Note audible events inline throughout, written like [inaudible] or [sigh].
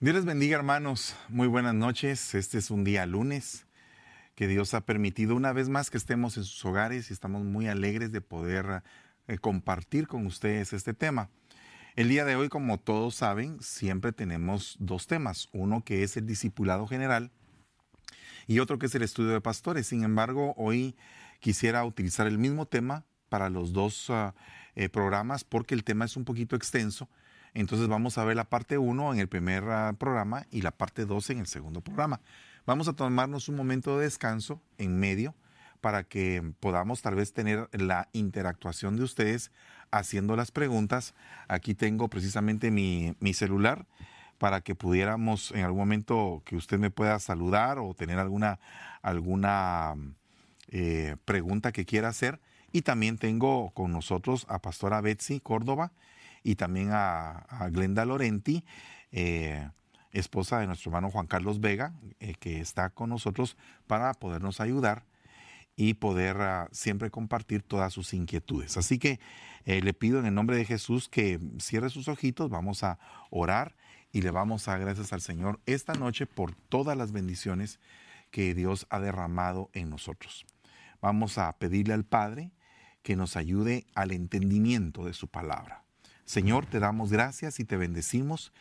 Dios les bendiga hermanos, muy buenas noches. Este es un día lunes que Dios ha permitido una vez más que estemos en sus hogares y estamos muy alegres de poder eh, compartir con ustedes este tema. El día de hoy, como todos saben, siempre tenemos dos temas. Uno que es el discipulado general y otro que es el estudio de pastores. Sin embargo, hoy quisiera utilizar el mismo tema para los dos ah, eh, programas porque el tema es un poquito extenso entonces vamos a ver la parte 1 en el primer ah, programa y la parte 2 en el segundo programa. Vamos a tomarnos un momento de descanso en medio para que podamos tal vez tener la interactuación de ustedes haciendo las preguntas. Aquí tengo precisamente mi, celular para que pudiéramos en algún momento que usted me pueda saludar o tener alguna, alguna eh, pregunta que quiera hacer. Y también tengo con nosotros a Pastora Betsy Córdoba y también a, Glenda Lorenti, eh, esposa de nuestro hermano Juan Carlos Vega, eh, que está con nosotros para podernos ayudar y poder ah, siempre compartir todas sus inquietudes. Así que eh, le pido en el nombre de Jesús que cierre sus ojitos, vamos a orar y le vamos a dar gracias al Señor esta noche por todas las bendiciones que Dios ha derramado en nosotros. Vamos a pedirle al Padre que nos ayude al entendimiento de su palabra. Señor, te damos gracias y te bendecimos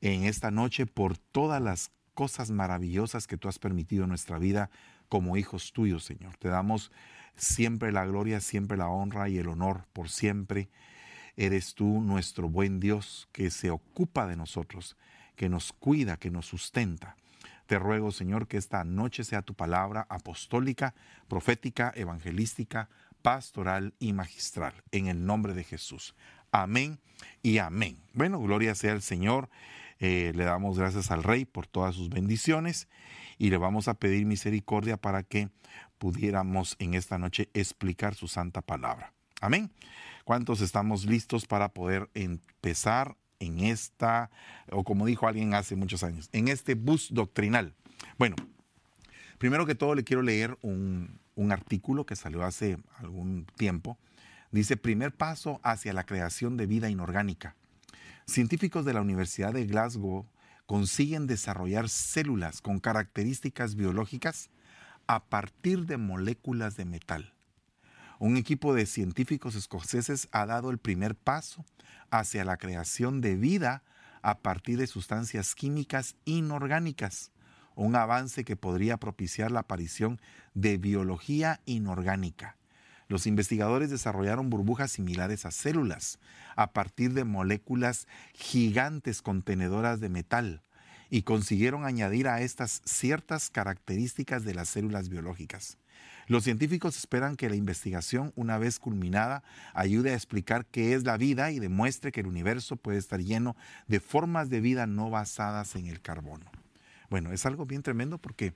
en esta noche por todas las cosas maravillosas que tú has permitido en nuestra vida como hijos tuyos, Señor. Te damos siempre la gloria, siempre la honra y el honor por siempre. Eres tú nuestro buen Dios que se ocupa de nosotros, que nos cuida, que nos sustenta. Te ruego, Señor, que esta noche sea tu palabra apostólica, profética, evangelística, pastoral y magistral. En el nombre de Jesús. Amén y amén. Bueno, gloria sea al Señor. Eh, le damos gracias al Rey por todas sus bendiciones y le vamos a pedir misericordia para que pudiéramos en esta noche explicar su santa palabra. Amén. ¿Cuántos estamos listos para poder empezar en esta, o como dijo alguien hace muchos años, en este bus doctrinal? Bueno, primero que todo le quiero leer un, un artículo que salió hace algún tiempo Dice, primer paso hacia la creación de vida inorgánica. Científicos de la Universidad de Glasgow consiguen desarrollar células con características biológicas a partir de moléculas de metal. Un equipo de científicos escoceses ha dado el primer paso hacia la creación de vida a partir de sustancias químicas inorgánicas, un avance que podría propiciar la aparición de biología inorgánica. Los investigadores desarrollaron burbujas similares a células a partir de moléculas gigantes contenedoras de metal y consiguieron añadir a estas ciertas características de las células biológicas. Los científicos esperan que la investigación, una vez culminada, ayude a explicar qué es la vida y demuestre que el universo puede estar lleno de formas de vida no basadas en el carbono. Bueno, es algo bien tremendo porque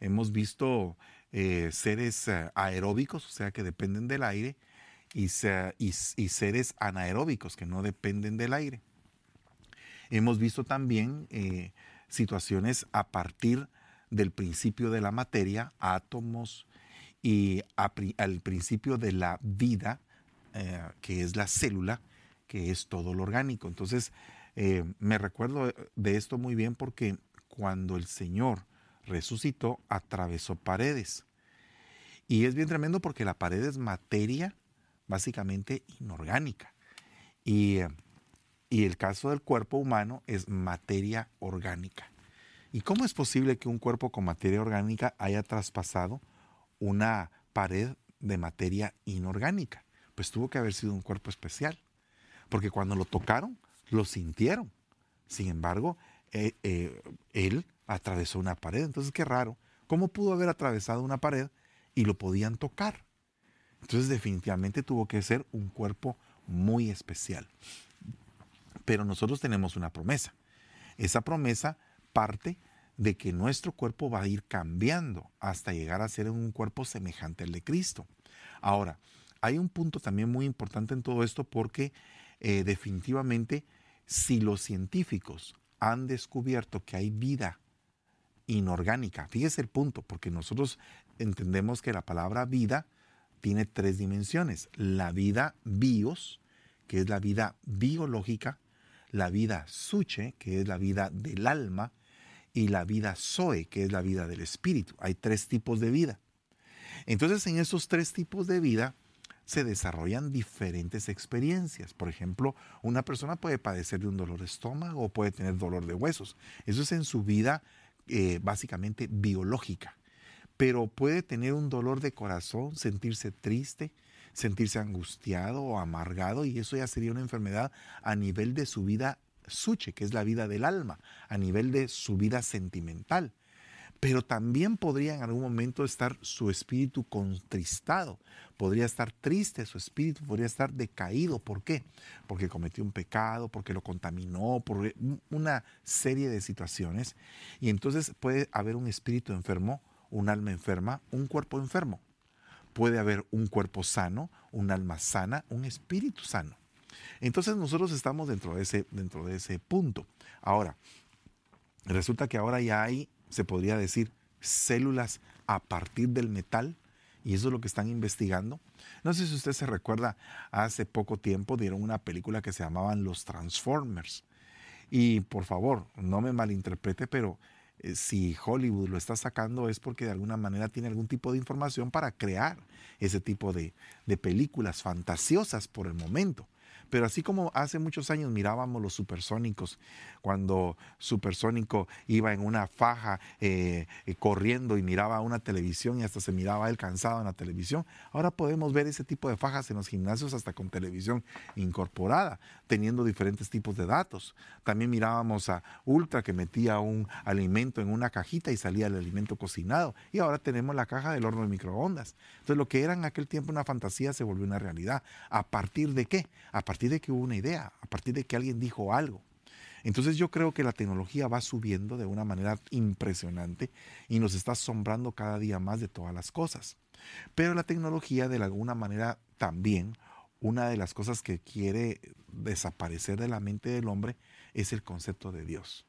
hemos visto eh, seres eh, aeróbicos, o sea, que dependen del aire, y, seres anaeróbicos, que no dependen del aire. Hemos visto también eh, situaciones a partir del principio de la materia, átomos, y al principio de la vida, que es la célula, que es todo lo orgánico. Entonces, me recuerdo de esto muy bien porque cuando el Señor resucitó, atravesó paredes. Y es bien tremendo porque la pared es materia básicamente inorgánica. Y, y el caso del cuerpo humano es materia orgánica. ¿Y cómo es posible que un cuerpo con materia orgánica haya traspasado una pared de materia inorgánica? Pues tuvo que haber sido un cuerpo especial, porque cuando lo tocaron, lo sintieron. Sin embargo, eh, eh, él atravesó una pared. Entonces, qué raro. ¿Cómo pudo haber atravesado una pared y lo podían tocar? Entonces, definitivamente tuvo que ser un cuerpo muy especial. Pero nosotros tenemos una promesa. Esa promesa parte de que nuestro cuerpo va a ir cambiando hasta llegar a ser un cuerpo semejante al de Cristo. Ahora, hay un punto también muy importante en todo esto porque eh, definitivamente si los científicos han descubierto que hay vida inorgánica. Fíjese el punto, porque nosotros entendemos que la palabra vida tiene tres dimensiones. La vida bios, que es la vida biológica, la vida suche, que es la vida del alma, y la vida zoe, que es la vida del espíritu. Hay tres tipos de vida. Entonces en esos tres tipos de vida se desarrollan diferentes experiencias. Por ejemplo, una persona puede padecer de un dolor de estómago o puede tener dolor de huesos. Eso es en su vida eh, básicamente biológica. Pero puede tener un dolor de corazón, sentirse triste, sentirse angustiado o amargado y eso ya sería una enfermedad a nivel de su vida suche, que es la vida del alma, a nivel de su vida sentimental pero también podría en algún momento estar su espíritu contristado, podría estar triste su espíritu, podría estar decaído. ¿Por qué? Porque cometió un pecado, porque lo contaminó, por una serie de situaciones. Y entonces puede haber un espíritu enfermo, un alma enferma, un cuerpo enfermo. Puede haber un cuerpo sano, un alma sana, un espíritu sano. Entonces nosotros estamos dentro de ese, dentro de ese punto. Ahora, resulta que ahora ya hay se podría decir, células a partir del metal, y eso es lo que están investigando. No sé si usted se recuerda, hace poco tiempo dieron una película que se llamaban Los Transformers. Y por favor, no me malinterprete, pero eh, si Hollywood lo está sacando es porque de alguna manera tiene algún tipo de información para crear ese tipo de, de películas fantasiosas por el momento. Pero así como hace muchos años mirábamos los supersónicos, cuando Supersónico iba en una faja eh, eh, corriendo y miraba una televisión y hasta se miraba él cansado en la televisión, ahora podemos ver ese tipo de fajas en los gimnasios hasta con televisión incorporada, teniendo diferentes tipos de datos. También mirábamos a Ultra que metía un alimento en una cajita y salía el alimento cocinado. Y ahora tenemos la caja del horno de microondas. Entonces lo que era en aquel tiempo una fantasía se volvió una realidad. ¿A partir de qué? A partir partir de que hubo una idea, a partir de que alguien dijo algo. Entonces yo creo que la tecnología va subiendo de una manera impresionante y nos está asombrando cada día más de todas las cosas. Pero la tecnología de alguna manera también, una de las cosas que quiere desaparecer de la mente del hombre es el concepto de Dios.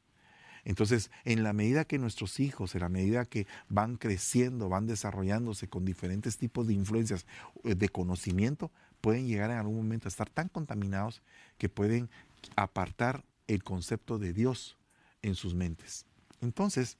Entonces, en la medida que nuestros hijos, en la medida que van creciendo, van desarrollándose con diferentes tipos de influencias eh, de conocimiento, pueden llegar en algún momento a estar tan contaminados que pueden apartar el concepto de Dios en sus mentes. Entonces,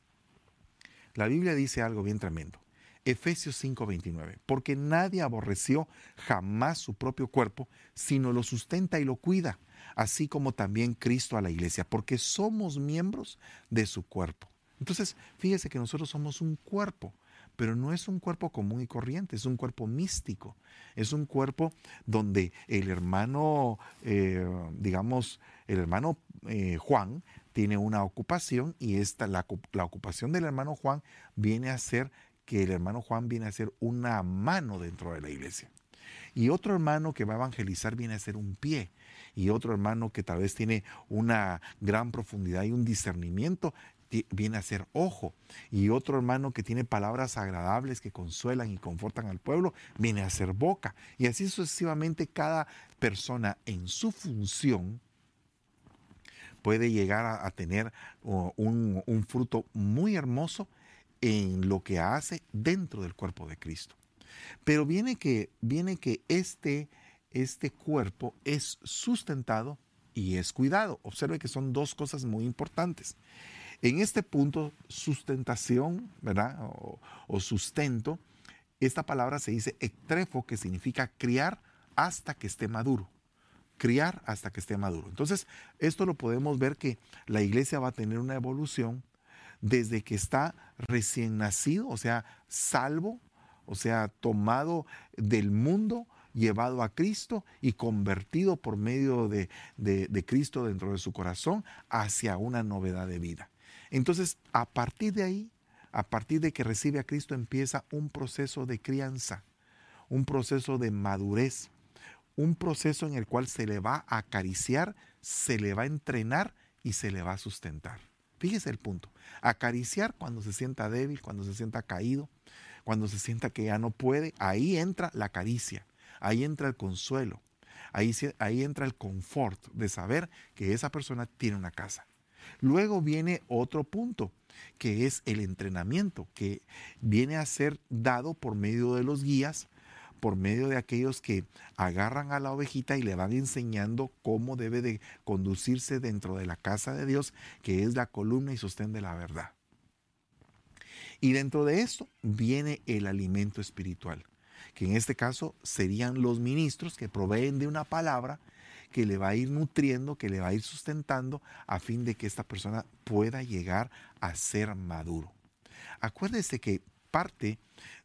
la Biblia dice algo bien tremendo. Efesios 5:29, porque nadie aborreció jamás su propio cuerpo, sino lo sustenta y lo cuida, así como también Cristo a la iglesia, porque somos miembros de su cuerpo. Entonces, fíjese que nosotros somos un cuerpo pero no es un cuerpo común y corriente, es un cuerpo místico, es un cuerpo donde el hermano, eh, digamos, el hermano eh, Juan tiene una ocupación y esta, la, la ocupación del hermano Juan viene a ser que el hermano Juan viene a ser una mano dentro de la iglesia. Y otro hermano que va a evangelizar viene a ser un pie. Y otro hermano que tal vez tiene una gran profundidad y un discernimiento viene a ser ojo. Y otro hermano que tiene palabras agradables que consuelan y confortan al pueblo, viene a ser boca. Y así sucesivamente cada persona en su función puede llegar a, tener un, un fruto muy hermoso en lo que hace dentro del cuerpo de Cristo. Pero viene que, viene que este, este cuerpo es sustentado y es cuidado. Observe que son dos cosas muy importantes. En este punto, sustentación, ¿verdad? O, sustento, esta palabra se dice ectrefo, que significa criar hasta que esté maduro. Criar hasta que esté maduro. Entonces, esto lo podemos ver que la iglesia va a tener una evolución desde que está recién nacido, o sea, salvo, o sea, tomado del mundo, llevado a Cristo y convertido por medio de, de Cristo dentro de su corazón hacia una novedad de vida. Entonces, a partir de ahí, a partir de que recibe a Cristo, empieza un proceso de crianza, un proceso de madurez, un proceso en el cual se le va a acariciar, se le va a entrenar y se le va a sustentar. Fíjese el punto. Acariciar cuando se sienta débil, cuando se sienta caído, cuando se sienta que ya no puede, ahí entra la caricia, ahí entra el consuelo, ahí, ahí entra el confort de saber que esa persona tiene una casa. Luego viene otro punto, que es el entrenamiento, que viene a ser dado por medio de los guías por medio de aquellos que agarran a la ovejita y le van enseñando cómo debe de conducirse dentro de la casa de Dios, que es la columna y sostén de la verdad. Y dentro de esto viene el alimento espiritual, que en este caso serían los ministros que proveen de una palabra que le va a ir nutriendo, que le va a ir sustentando a fin de que esta persona pueda llegar a ser maduro. Acuérdese que parte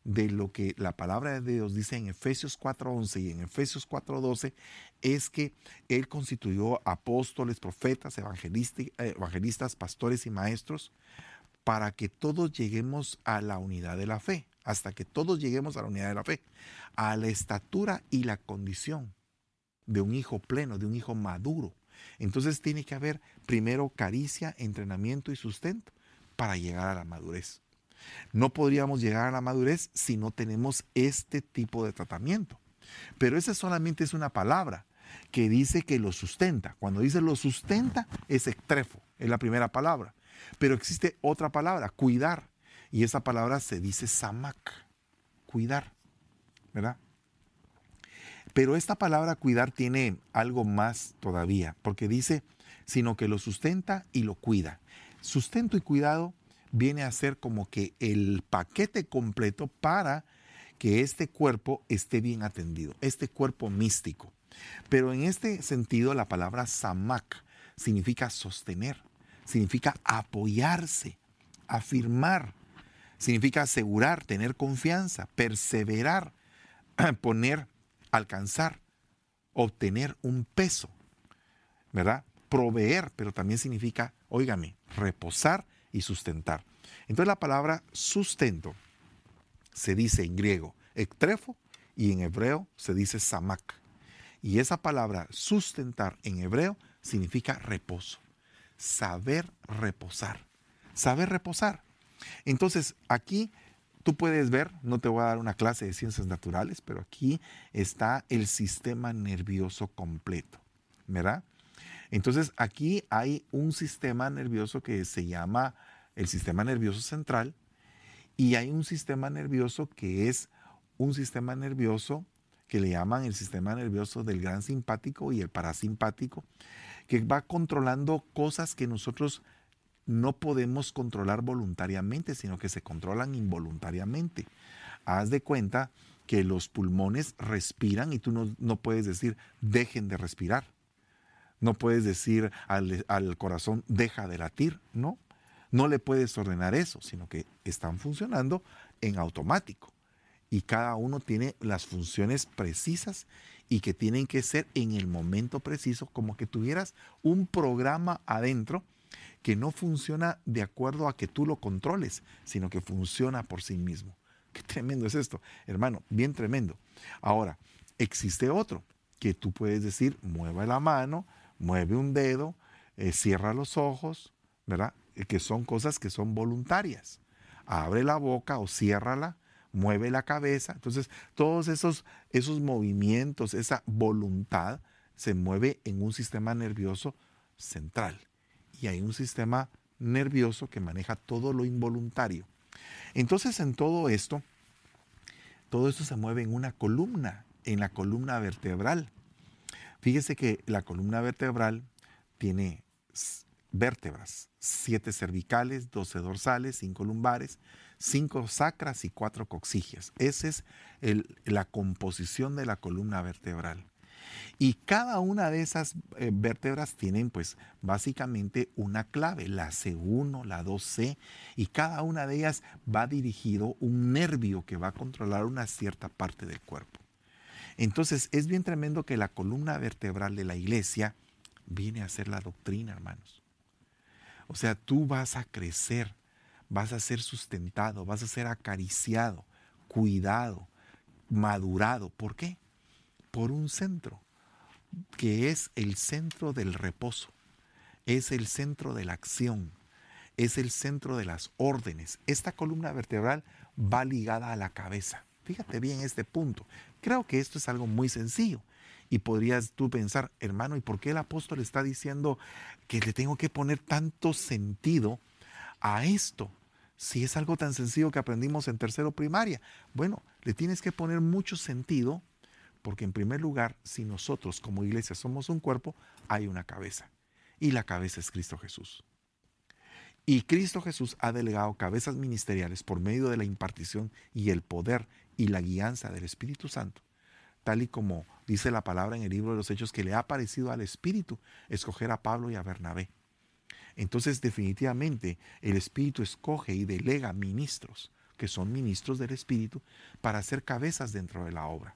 de lo que la palabra de Dios dice en Efesios 4:11 y en Efesios 4:12 es que Él constituyó apóstoles, profetas, evangelistas, pastores y maestros para que todos lleguemos a la unidad de la fe, hasta que todos lleguemos a la unidad de la fe, a la estatura y la condición de un hijo pleno, de un hijo maduro. Entonces tiene que haber primero caricia, entrenamiento y sustento para llegar a la madurez. No podríamos llegar a la madurez si no tenemos este tipo de tratamiento. Pero esa solamente es una palabra que dice que lo sustenta. Cuando dice lo sustenta es extrefo, es la primera palabra. Pero existe otra palabra, cuidar. Y esa palabra se dice samak, cuidar. ¿Verdad? Pero esta palabra cuidar tiene algo más todavía, porque dice, sino que lo sustenta y lo cuida. Sustento y cuidado viene a ser como que el paquete completo para que este cuerpo esté bien atendido, este cuerpo místico. Pero en este sentido la palabra samak significa sostener, significa apoyarse, afirmar, significa asegurar, tener confianza, perseverar, [clears throat] poner, alcanzar, obtener un peso, ¿verdad? Proveer, pero también significa, óigame, reposar y sustentar. Entonces la palabra sustento se dice en griego ektrefo y en hebreo se dice samak. Y esa palabra sustentar en hebreo significa reposo saber reposar. Saber reposar. Entonces, aquí tú puedes ver, no te voy a dar una clase de ciencias naturales, pero aquí está el sistema nervioso completo, ¿verdad? Entonces, aquí hay un sistema nervioso que se llama el sistema nervioso central y hay un sistema nervioso que es un sistema nervioso que le llaman el sistema nervioso del gran simpático y el parasimpático, que va controlando cosas que nosotros no podemos controlar voluntariamente, sino que se controlan involuntariamente. Haz de cuenta que los pulmones respiran y tú no, puedes decir dejen de respirar. No puedes decir al, al corazón deja de latir, no. No le puedes ordenar eso, sino que están funcionando en automático y cada uno tiene las funciones precisas y que tienen que ser en el momento preciso, como que tuvieras un programa adentro que no funciona de acuerdo a que tú lo controles, sino que funciona por sí mismo. [laughs] Qué tremendo es esto, hermano, bien tremendo. Ahora, existe otro que tú puedes decir, mueve la mano, mueve un dedo, eh, cierra los ojos, ¿verdad? Eh, que son cosas que son voluntarias. Abre la boca o ciérrala mueve la cabeza. Entonces, todos esos, esos movimientos, esa voluntad, se mueve en un sistema nervioso central. Y hay un sistema nervioso que maneja todo lo involuntario. Entonces, en todo esto, todo esto se mueve en una columna, en la columna vertebral. Fíjese que la columna vertebral tiene vértebras, siete cervicales, doce dorsales, cinco lumbares, cinco sacras y cuatro coxigias. Esa es la composición de la columna vertebral. Y cada una de esas eh, vértebras tienen pues básicamente una clave, la C1, la 2C, y cada una de ellas va dirigido un nervio que va a controlar una cierta parte del cuerpo. Entonces es bien tremendo que la columna vertebral de la iglesia viene a ser la doctrina, hermanos. O sea, tú vas a crecer vas a ser sustentado, vas a ser acariciado, cuidado, madurado. ¿Por qué? Por un centro, que es el centro del reposo, es el centro de la acción, es el centro de las órdenes. Esta columna vertebral va ligada a la cabeza. Fíjate bien este punto. Creo que esto es algo muy sencillo. Y podrías tú pensar, hermano, ¿y por qué el apóstol está diciendo que le tengo que poner tanto sentido a esto? Si es algo tan sencillo que aprendimos en tercero primaria. Bueno, le tienes que poner mucho sentido porque en primer lugar, si nosotros como iglesia somos un cuerpo, hay una cabeza. Y la cabeza es Cristo Jesús. Y Cristo Jesús ha delegado cabezas ministeriales por medio de la impartición y el poder y la guianza del Espíritu Santo, tal y como dice la palabra en el libro de los Hechos que le ha parecido al Espíritu escoger a Pablo y a Bernabé. Entonces definitivamente el Espíritu escoge y delega ministros, que son ministros del Espíritu, para ser cabezas dentro de la obra.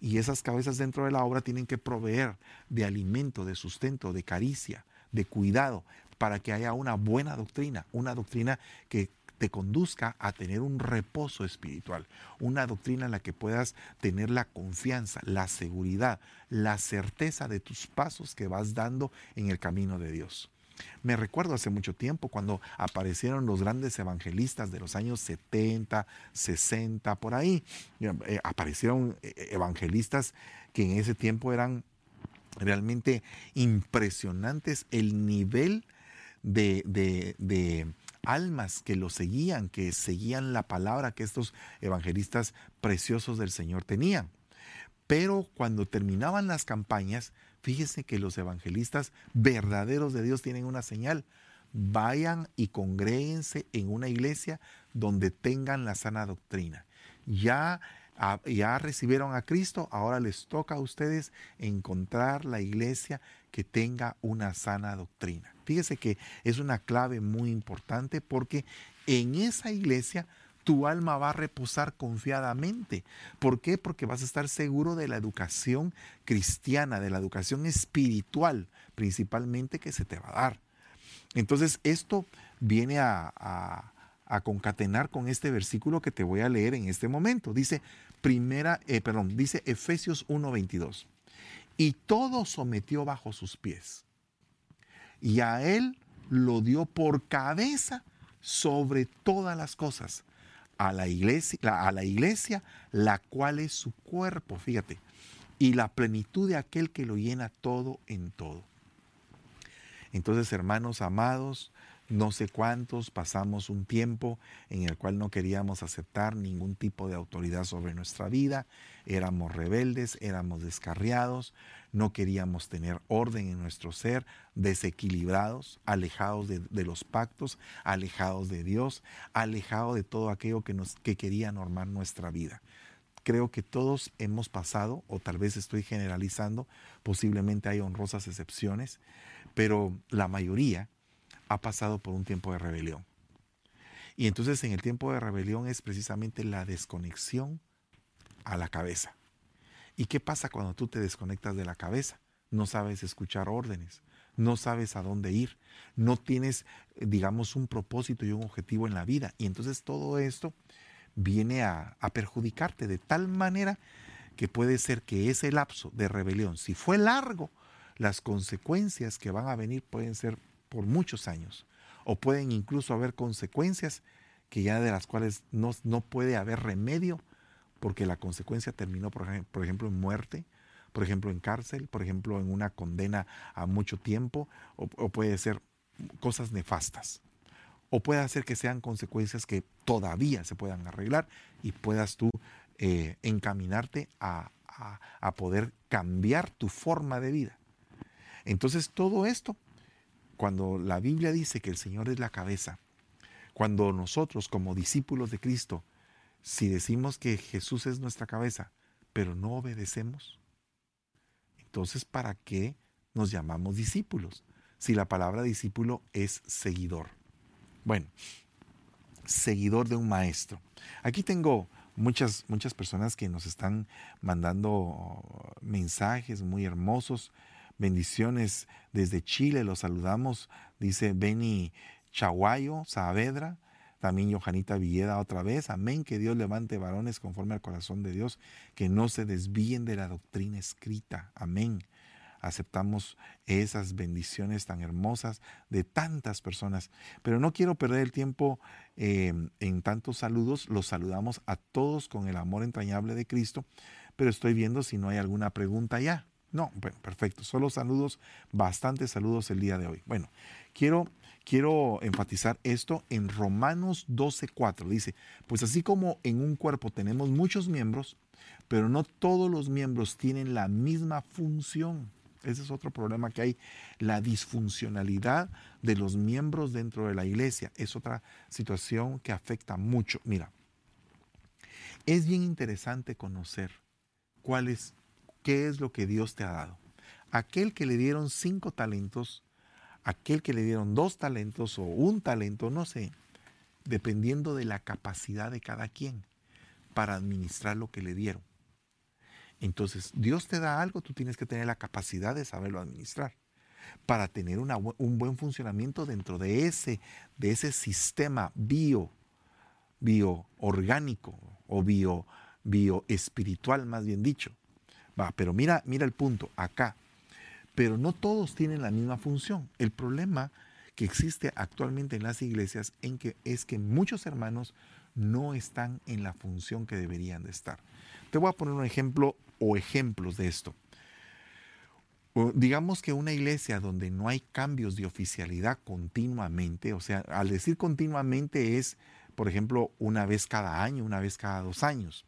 Y esas cabezas dentro de la obra tienen que proveer de alimento, de sustento, de caricia, de cuidado, para que haya una buena doctrina, una doctrina que te conduzca a tener un reposo espiritual, una doctrina en la que puedas tener la confianza, la seguridad, la certeza de tus pasos que vas dando en el camino de Dios. Me recuerdo hace mucho tiempo cuando aparecieron los grandes evangelistas de los años 70, 60, por ahí. Eh, aparecieron eh, evangelistas que en ese tiempo eran realmente impresionantes el nivel de, de almas que lo seguían, que seguían la palabra que estos evangelistas preciosos del Señor tenían. Pero cuando terminaban las campañas, Fíjese que los evangelistas verdaderos de Dios tienen una señal. Vayan y congréguense en una iglesia donde tengan la sana doctrina. Ya, ya recibieron a Cristo, ahora les toca a ustedes encontrar la iglesia que tenga una sana doctrina. Fíjese que es una clave muy importante porque en esa iglesia tu alma va a reposar confiadamente. ¿Por qué? Porque vas a estar seguro de la educación cristiana, de la educación espiritual principalmente que se te va a dar. Entonces esto viene a, concatenar con este versículo que te voy a leer en este momento. Dice primera, eh, perdón, dice Efesios 1:22. Y todo sometió bajo sus pies. Y a él lo dio por cabeza sobre todas las cosas a la iglesia, a la iglesia, la cual es su cuerpo, fíjate, y la plenitud de aquel que lo llena todo en todo. Entonces, hermanos amados, no sé cuántos pasamos un tiempo en el cual no queríamos aceptar ningún tipo de autoridad sobre nuestra vida, éramos rebeldes, éramos descarriados, no queríamos tener orden en nuestro ser, desequilibrados, alejados de, los pactos, alejados de Dios, alejados de todo aquello que, nos, que quería normar nuestra vida. Creo que todos hemos pasado, o tal vez estoy generalizando, posiblemente hay honrosas excepciones, pero la mayoría ha pasado por un tiempo de rebelión. Y entonces en el tiempo de rebelión es precisamente la desconexión a la cabeza. ¿Y qué pasa cuando tú te desconectas de la cabeza? No sabes escuchar órdenes, no sabes a dónde ir, no tienes, digamos, un propósito y un objetivo en la vida. Y entonces todo esto viene a, a perjudicarte de tal manera que puede ser que ese lapso de rebelión, si fue largo, las consecuencias que van a venir pueden ser por muchos años. O pueden incluso haber consecuencias que ya de las cuales no, no puede haber remedio porque la consecuencia terminó, por por ejemplo, en muerte, por ejemplo, en cárcel, por ejemplo, en una condena a mucho tiempo, o, puede ser cosas nefastas. O puede ser que sean consecuencias que todavía se puedan arreglar y puedas tú eh, encaminarte a, a poder cambiar tu forma de vida. Entonces todo esto cuando la Biblia dice que el Señor es la cabeza, cuando nosotros como discípulos de Cristo, si decimos que Jesús es nuestra cabeza, pero no obedecemos, entonces ¿para qué nos llamamos discípulos? Si la palabra discípulo es seguidor. Bueno, seguidor de un maestro. Aquí tengo muchas, muchas personas que nos están mandando mensajes muy hermosos. Bendiciones desde Chile, los saludamos, dice Beni Chaguayo Saavedra, también Johanita Villeda otra vez, amén, que Dios levante varones conforme al corazón de Dios, que no se desvíen de la doctrina escrita, amén. Aceptamos esas bendiciones tan hermosas de tantas personas. Pero no quiero perder el tiempo eh, en tantos saludos. Los saludamos a todos con el amor entrañable de Cristo. Pero estoy viendo si no hay alguna pregunta ya. No, bueno, perfecto. Solo saludos, bastantes saludos el día de hoy. Bueno, quiero, quiero enfatizar esto en Romanos 12:4. Dice, pues así como en un cuerpo tenemos muchos miembros, pero no todos los miembros tienen la misma función. Ese es otro problema que hay. La disfuncionalidad de los miembros dentro de la iglesia es otra situación que afecta mucho. Mira, es bien interesante conocer cuál es, qué es lo que Dios te ha dado. Aquel que le dieron cinco talentos, aquel que le dieron dos talentos o un talento, no sé, dependiendo de la capacidad de cada quien para administrar lo que le dieron. Entonces, Dios te da algo, tú tienes que tener la capacidad de saberlo administrar para tener un buen funcionamiento dentro de ese, de ese sistema bio, bioorgánico o bio, bioespiritual, más bien dicho. Pero mira, mira el punto acá. Pero no todos tienen la misma función. El problema que existe actualmente en las iglesias en que, es que muchos hermanos no están en la función que deberían de estar. Te voy a poner un ejemplo o ejemplos de esto. digamos que una iglesia donde no hay cambios de oficialidad continuamente, o sea, al decir continuamente es, por ejemplo, una vez cada año, una vez cada dos años,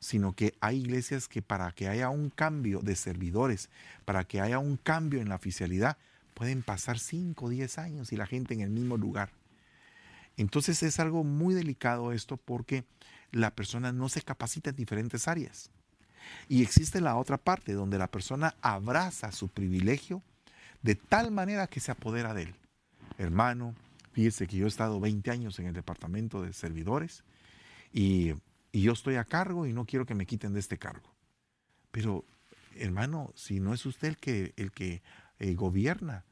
sino que hay iglesias que para que haya un cambio de servidores, para que haya un cambio en la oficialidad, pueden pasar 5 o 10 años y la gente en el mismo lugar. Entonces es algo muy delicado esto porque la persona no se capacita en diferentes áreas. Y existe la otra parte donde la persona abraza su privilegio de tal manera que se apodera de él. Hermano, fíjese que yo he estado 20 años en el departamento de servidores y, yo estoy a cargo y no quiero que me quiten de este cargo. Pero, hermano, si no es usted el que, el que eh, gobierna,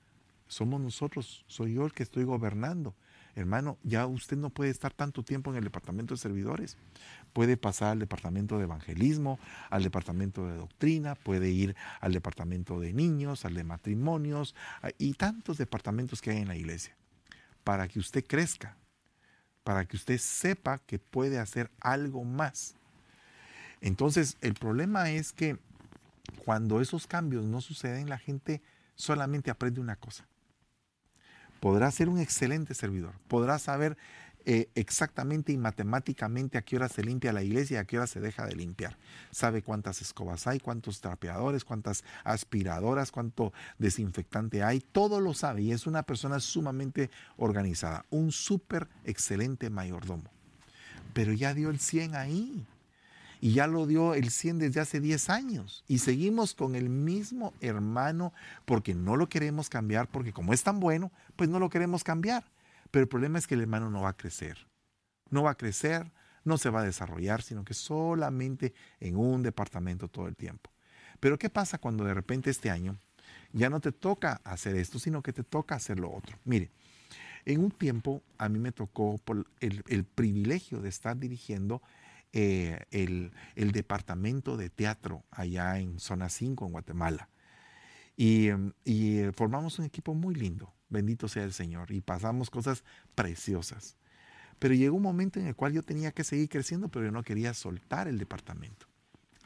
somos nosotros, soy yo el que estoy gobernando. Hermano, ya usted no puede estar tanto tiempo en el departamento de servidores. Puede pasar al departamento de evangelismo, al departamento de doctrina, puede ir al departamento de niños, al de matrimonios y tantos departamentos que hay en la iglesia. Para que usted crezca, para que usted sepa que puede hacer algo más. Entonces, el problema es que cuando esos cambios no suceden, la gente solamente aprende una cosa podrá ser un excelente servidor, podrá saber eh, exactamente y matemáticamente a qué hora se limpia la iglesia y a qué hora se deja de limpiar. Sabe cuántas escobas hay, cuántos trapeadores, cuántas aspiradoras, cuánto desinfectante hay, todo lo sabe y es una persona sumamente organizada, un súper excelente mayordomo. Pero ya dio el 100 ahí y ya lo dio el 100 desde hace 10 años y seguimos con el mismo hermano porque no lo queremos cambiar, porque como es tan bueno, pues no lo queremos cambiar. Pero el problema es que el hermano no va a crecer. No va a crecer, no se va a desarrollar, sino que solamente en un departamento todo el tiempo. Pero ¿qué pasa cuando de repente este año ya no te toca hacer esto, sino que te toca hacer lo otro? Mire, en un tiempo a mí me tocó el, el privilegio de estar dirigiendo eh, el, departamento de teatro allá en Zona 5, en Guatemala. Y, em, eh, formamos un equipo muy lindo, bendito sea el Señor, y pasamos cosas preciosas. Pero llegó un momento en el cual yo tenía que seguir creciendo, pero yo no quería soltar el departamento.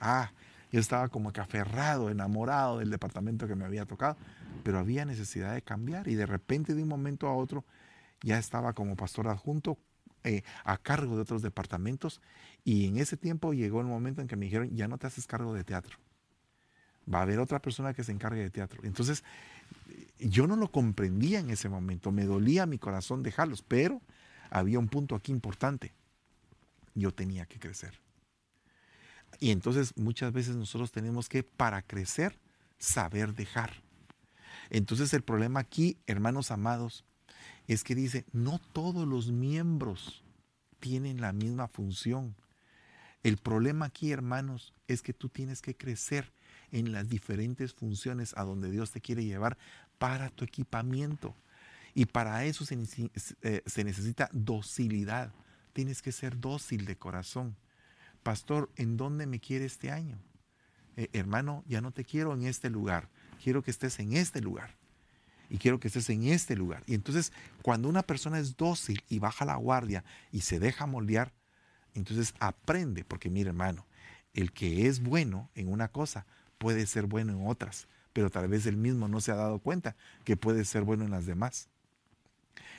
Ah, yo estaba como que aferrado, enamorado del departamento que me había tocado, pero había necesidad de cambiar y de repente de un momento a otro ya estaba como pastor adjunto eh, a cargo de otros departamentos y en ese tiempo llegó el momento en que me dijeron, ya no te haces cargo de teatro. Va a haber otra persona que se encargue de teatro. Entonces, yo no lo comprendía en ese momento, me dolía mi corazón dejarlos, pero había un punto aquí importante. Yo tenía que crecer. Y entonces muchas veces nosotros tenemos que, para crecer, saber dejar. Entonces el problema aquí, hermanos amados, es que dice, no todos los miembros tienen la misma función. El problema aquí, hermanos, es que tú tienes que crecer en las diferentes funciones a donde Dios te quiere llevar para tu equipamiento. Y para eso se, eh, necesita docilidad. Tienes que ser dócil de corazón. Pastor, ¿en dónde me quiere este año? Eh, hermano, ya no te quiero en este lugar. Quiero que estés en este lugar y quiero que estés en este lugar. Y entonces, cuando una persona es dócil y baja la guardia y se deja moldear, entonces aprende, porque mire hermano, el que es bueno en una cosa puede ser bueno en otras, pero tal vez él mismo no se ha dado cuenta que puede ser bueno en las demás.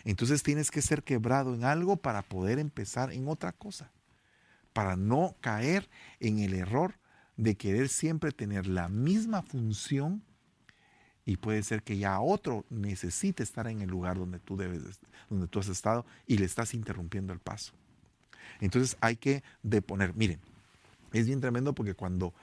Entonces tienes que ser quebrado en algo para poder empezar en otra cosa, para no caer en el error de querer siempre tener la misma función y puede ser que ya otro necesite estar en el lugar donde tú debes, donde tú has estado y le estás interrumpiendo el paso. Entonces hay que deponer, miren, es bien tremendo porque cuando,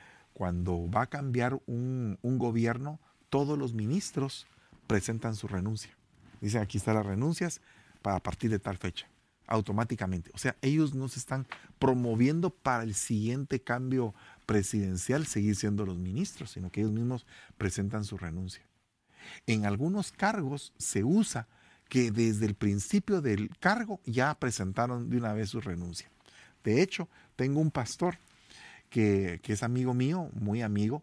cuando va a cambiar un, gobierno, todos los ministros presentan su renuncia. Dicen, aquí están las renuncias para partir de tal fecha, automáticamente. O sea, ellos no se están promoviendo para el siguiente cambio presidencial seguir siendo los ministros, sino que ellos mismos presentan su renuncia. En algunos cargos se usa que desde el principio del cargo ya presentaron de una vez su renuncia. De hecho, tengo un pastor que, es amigo mío, muy amigo,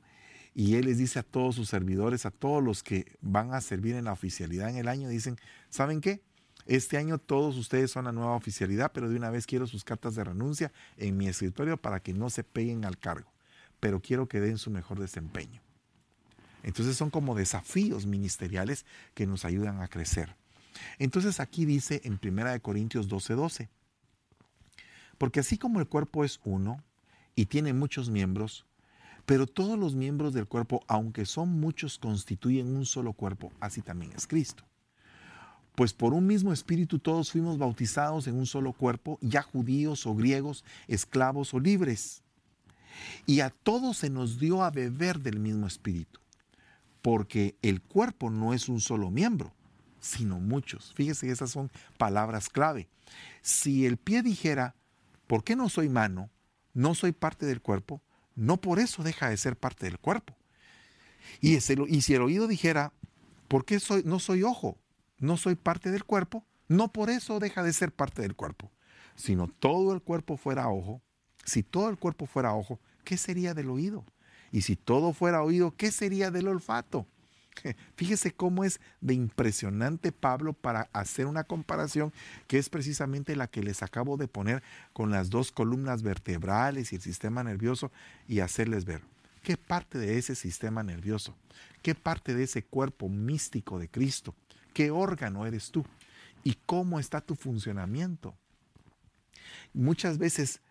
y él les dice a todos sus servidores, a todos los que van a servir en la oficialidad en el año, dicen, ¿saben qué? Este año todos ustedes son la nueva oficialidad, pero de una vez quiero sus cartas de renuncia en mi escritorio para que no se peguen al cargo, pero quiero que den su mejor desempeño. Entonces son como desafíos ministeriales que nos ayudan a crecer. Entonces aquí dice en 1 Corintios 12:12, 12, porque así como el cuerpo es uno y tiene muchos miembros, pero todos los miembros del cuerpo, aunque son muchos, constituyen un solo cuerpo, así también es Cristo. Pues por un mismo espíritu todos fuimos bautizados en un solo cuerpo, ya judíos o griegos, esclavos o libres. Y a todos se nos dio a beber del mismo espíritu, porque el cuerpo no es un solo miembro, sino muchos. Fíjese, esas son palabras clave. Si el pie dijera, ¿por qué no soy mano? No soy parte del cuerpo no por eso deja de ser parte del cuerpo. Y, si el oído dijera, ¿por qué no soy ojo? No soy parte del cuerpo. No por eso deja de ser parte del cuerpo. Sino todo el cuerpo fuera ojo. Si todo el cuerpo fuera ojo, ¿qué sería del oído? Y si todo fuera oído, ¿qué sería del olfato? [laughs] Fíjese cómo es de impresionante Pablo para hacer una comparación que es precisamente la que les acabo de poner con las dos columnas vertebrales y el sistema nervioso y hacerles ver qué parte de ese sistema nervioso, qué parte de ese cuerpo místico de Cristo, qué órgano eres tú y cómo está tu funcionamiento. Muchas veces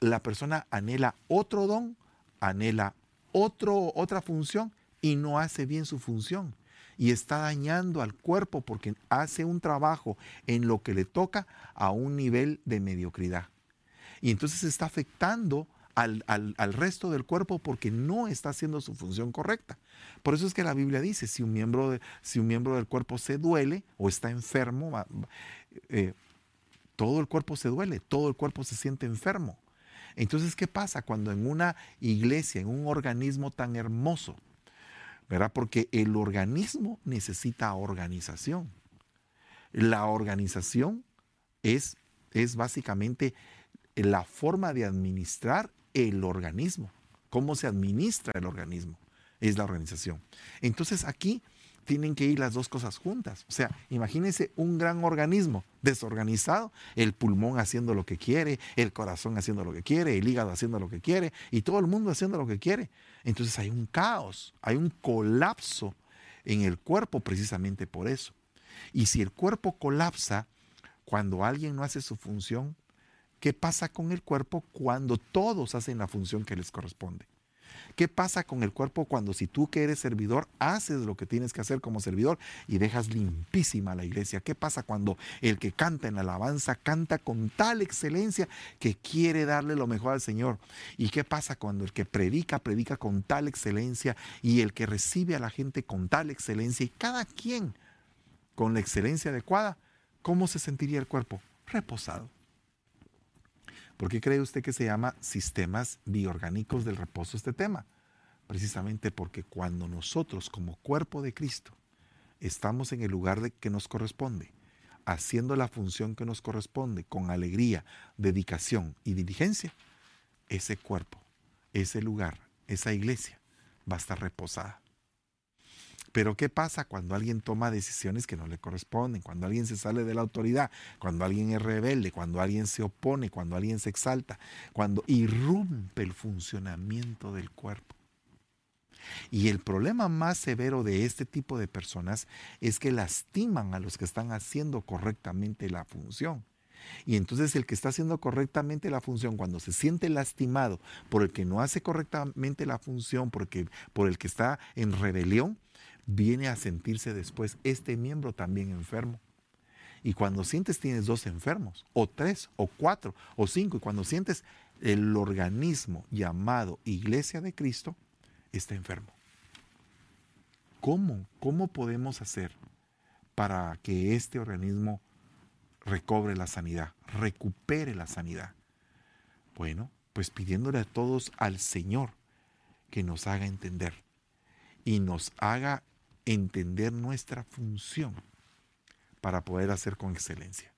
la persona anhela otro don, anhela otro, otra función y no hace bien su función. Y está dañando al cuerpo porque hace un trabajo en lo que le toca a un nivel de mediocridad. Y entonces está afectando al, resto del cuerpo porque no está haciendo su función correcta. Por eso es que la Biblia dice, si un miembro, si un miembro del cuerpo se duele o está enfermo, eh, todo el cuerpo se duele, todo el cuerpo se siente enfermo. Entonces, ¿qué pasa cuando en una iglesia, en un organismo tan hermoso, ¿verdad? Porque el organismo necesita organización. La organización es, es básicamente la forma de administrar el organismo. ¿Cómo se administra el organismo? Es la organización. Entonces aquí tienen que ir las dos cosas juntas. O sea, imagínense un gran organismo desorganizado, el pulmón haciendo lo que quiere, el corazón haciendo lo que quiere, el hígado haciendo lo que quiere y todo el mundo haciendo lo que quiere. Entonces hay un caos, hay un colapso en el cuerpo precisamente por eso. Y si el cuerpo colapsa cuando alguien no hace su función, ¿qué pasa con el cuerpo cuando todos hacen la función que les corresponde? ¿Qué pasa con el cuerpo cuando si tú que eres servidor haces lo que tienes que hacer como servidor y dejas limpísima la iglesia? ¿Qué pasa cuando el que canta en la alabanza canta con tal excelencia que quiere darle lo mejor al Señor? ¿Y qué pasa cuando el que predica predica con tal excelencia y el que recibe a la gente con tal excelencia y cada quien con la excelencia adecuada? ¿Cómo se sentiría el cuerpo? Reposado. ¿Por qué cree usted que se llama sistemas bioorgánicos del reposo este tema? Precisamente porque cuando nosotros como cuerpo de Cristo estamos en el lugar de que nos corresponde, haciendo la función que nos corresponde con alegría, dedicación y diligencia, ese cuerpo, ese lugar, esa iglesia va a estar reposada. Pero ¿qué pasa cuando alguien toma decisiones que no le corresponden? Cuando alguien se sale de la autoridad, cuando alguien es rebelde, cuando alguien se opone, cuando alguien se exalta, cuando irrumpe el funcionamiento del cuerpo. Y el problema más severo de este tipo de personas es que lastiman a los que están haciendo correctamente la función. Y entonces el que está haciendo correctamente la función, cuando se siente lastimado por el que no hace correctamente la función, porque, por el que está en rebelión, viene a sentirse después este miembro también enfermo. Y cuando sientes tienes dos enfermos, o tres, o cuatro, o cinco, y cuando sientes el organismo llamado Iglesia de Cristo está enfermo. ¿Cómo? ¿Cómo podemos hacer para que este organismo recobre la sanidad, recupere la sanidad? Bueno, pues pidiéndole a todos al Señor que nos haga entender y nos haga entender nuestra función para poder hacer con excelencia.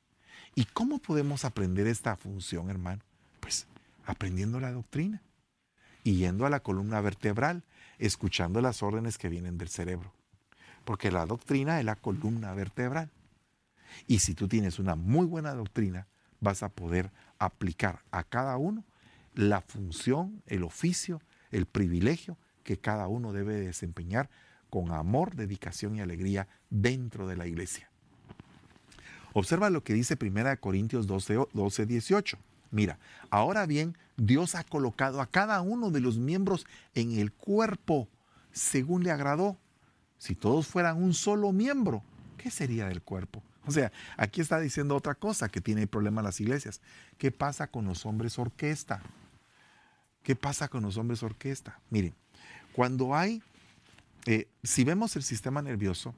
¿Y cómo podemos aprender esta función, hermano? Pues aprendiendo la doctrina y yendo a la columna vertebral, escuchando las órdenes que vienen del cerebro. Porque la doctrina es la columna vertebral. Y si tú tienes una muy buena doctrina, vas a poder aplicar a cada uno la función, el oficio, el privilegio que cada uno debe desempeñar con amor, dedicación y alegría dentro de la iglesia. Observa lo que dice 1 Corintios 12, 12, 18. Mira, ahora bien, Dios ha colocado a cada uno de los miembros en el cuerpo según le agradó. Si todos fueran un solo miembro, ¿qué sería del cuerpo? O sea, aquí está diciendo otra cosa que tiene problema las iglesias. ¿Qué pasa con los hombres orquesta? ¿Qué pasa con los hombres orquesta? Miren, cuando hay, eh, si vemos el sistema nervioso,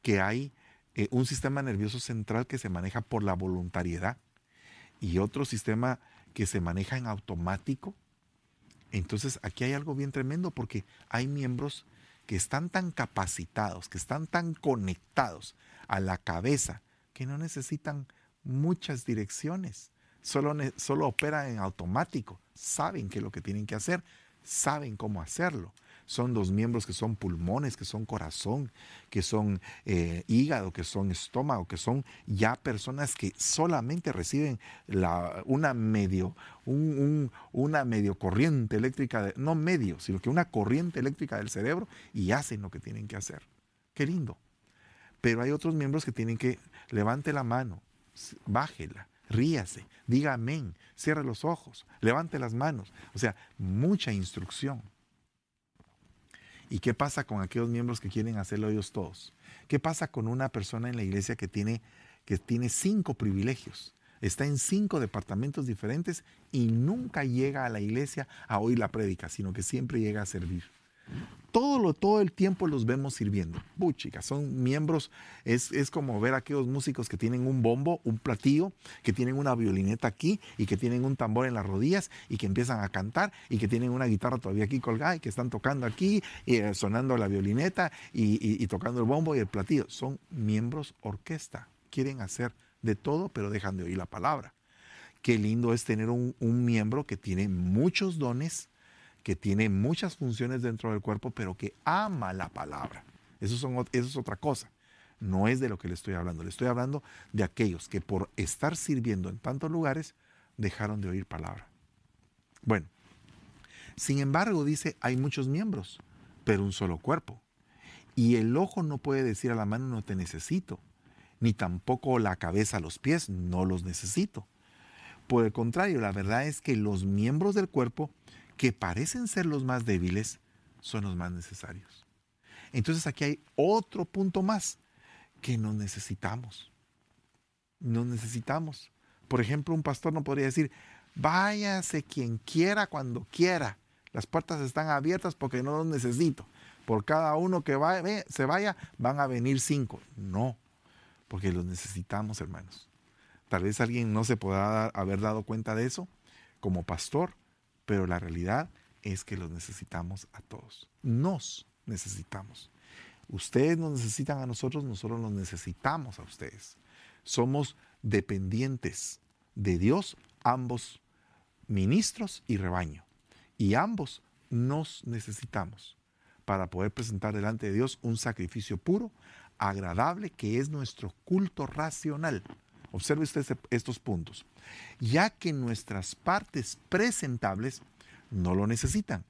que hay eh, un sistema nervioso central que se maneja por la voluntariedad, y otro sistema que se maneja en automático. Entonces aquí hay algo bien tremendo porque hay miembros que están tan capacitados, que están tan conectados a la cabeza, que no necesitan muchas direcciones, solo, solo operan en automático, saben qué es lo que tienen que hacer, saben cómo hacerlo son los miembros que son pulmones, que son corazón, que son eh, hígado, que son estómago, que son ya personas que solamente reciben una medio, una medio corriente eléctrica, no medio, sino que una corriente eléctrica del cerebro y hacen lo que tienen que hacer. Qué lindo. Pero hay otros miembros que tienen que levante la mano, bájela, ríase, diga amén, cierre los ojos, levante las manos. O sea, mucha instrucción. ¿Y qué pasa con aquellos miembros que quieren hacerlo ellos todos? ¿Qué pasa con una persona en la iglesia que tiene, que tiene cinco privilegios? Está en cinco departamentos diferentes y nunca llega a la iglesia a oír la prédica, sino que siempre llega a servir. Todo, lo, todo el tiempo los vemos sirviendo. Buchica, son miembros, es, es, como ver a aquellos músicos que tienen un bombo, un platillo, que tienen una violineta aquí y que tienen un tambor en las rodillas y que empiezan a cantar y que tienen una guitarra todavía aquí colgada y que están tocando aquí, y, eh, sonando la violineta y, tocando el bombo y el platillo. Son miembros orquesta, quieren hacer de todo, pero dejan de oír la palabra. Qué lindo es tener un miembro que tiene muchos dones, que tiene muchas funciones dentro del cuerpo, pero que ama la palabra. Eso, son, es otra cosa. No es de lo que le estoy hablando. Le estoy hablando de aquellos que por estar sirviendo en tantos lugares dejaron de oír palabra. Bueno, sin embargo, dice, hay muchos miembros, pero un solo cuerpo. Y el ojo no puede decir a la mano, no te necesito, ni tampoco la cabeza a los pies, no los necesito. Por el contrario, la verdad es que los miembros del cuerpo que parecen ser los más débiles son los más necesarios. Entonces aquí hay otro punto más que nos necesitamos. Nos necesitamos. Por ejemplo, un pastor no podría decir, váyase quien quiera cuando quiera. Las puertas están abiertas porque no los necesito. Por cada uno que se vaya, van a venir cinco. No, porque los necesitamos, hermanos. Tal vez alguien no se pueda haber dado cuenta de eso como pastor, pero la realidad es que los necesitamos a todos. Nos necesitamos. Ustedes nos necesitan a nosotros, nosotros nos necesitamos a ustedes. Somos dependientes de Dios, ambos ministros y rebaño. Y ambos nos necesitamos para poder presentar delante de Dios un sacrificio puro, agradable, que es nuestro culto racional. Observe usted estos puntos. Ya que nuestras partes presentables no lo necesitan,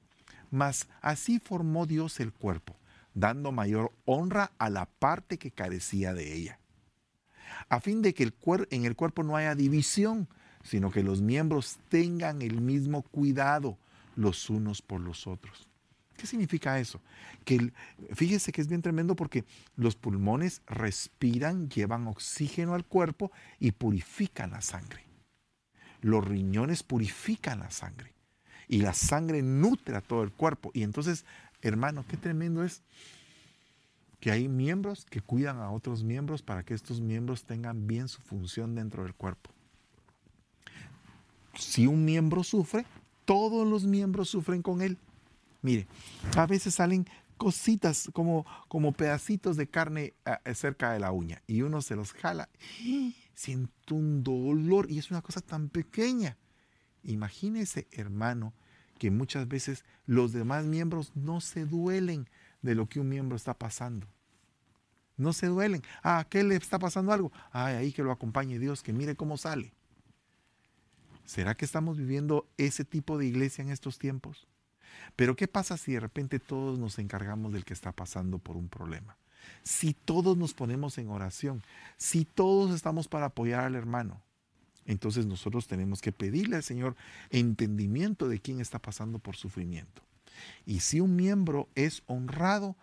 Mas así formó Dios el cuerpo, dando mayor honra a la parte que carecía de ella, a fin de que el en el cuerpo no haya división, sino que los miembros tengan el mismo cuidado los unos por los otros. ¿Qué significa eso? Que fíjese que es bien tremendo porque los pulmones respiran, llevan oxígeno al cuerpo y purifican la sangre. Los riñones purifican la sangre y la sangre nutre a todo el cuerpo. Y entonces, hermano, qué tremendo es que hay miembros que cuidan a otros miembros para que estos miembros tengan bien su función dentro del cuerpo. Si un miembro sufre, todos los miembros sufren con él. Mire, a veces salen cositas como, como pedacitos de carne ah, cerca de la uña y uno se los jala. Siento un dolor y es una cosa tan pequeña. Imagínese, hermano, que muchas veces los demás miembros no se duelen de lo que un miembro está pasando. No se duelen. Ah, ¿qué le está pasando algo? Ay, ahí que lo acompañe Dios, que mire cómo sale. ¿Será que estamos viviendo ese tipo de iglesia en estos tiempos? Pero ¿qué pasa si de repente todos nos encargamos del que está pasando por un problema? Si todos nos ponemos en oración, si todos estamos para apoyar al hermano, entonces nosotros tenemos que pedirle al Señor entendimiento de quién está pasando por sufrimiento. Y si un miembro es honrado,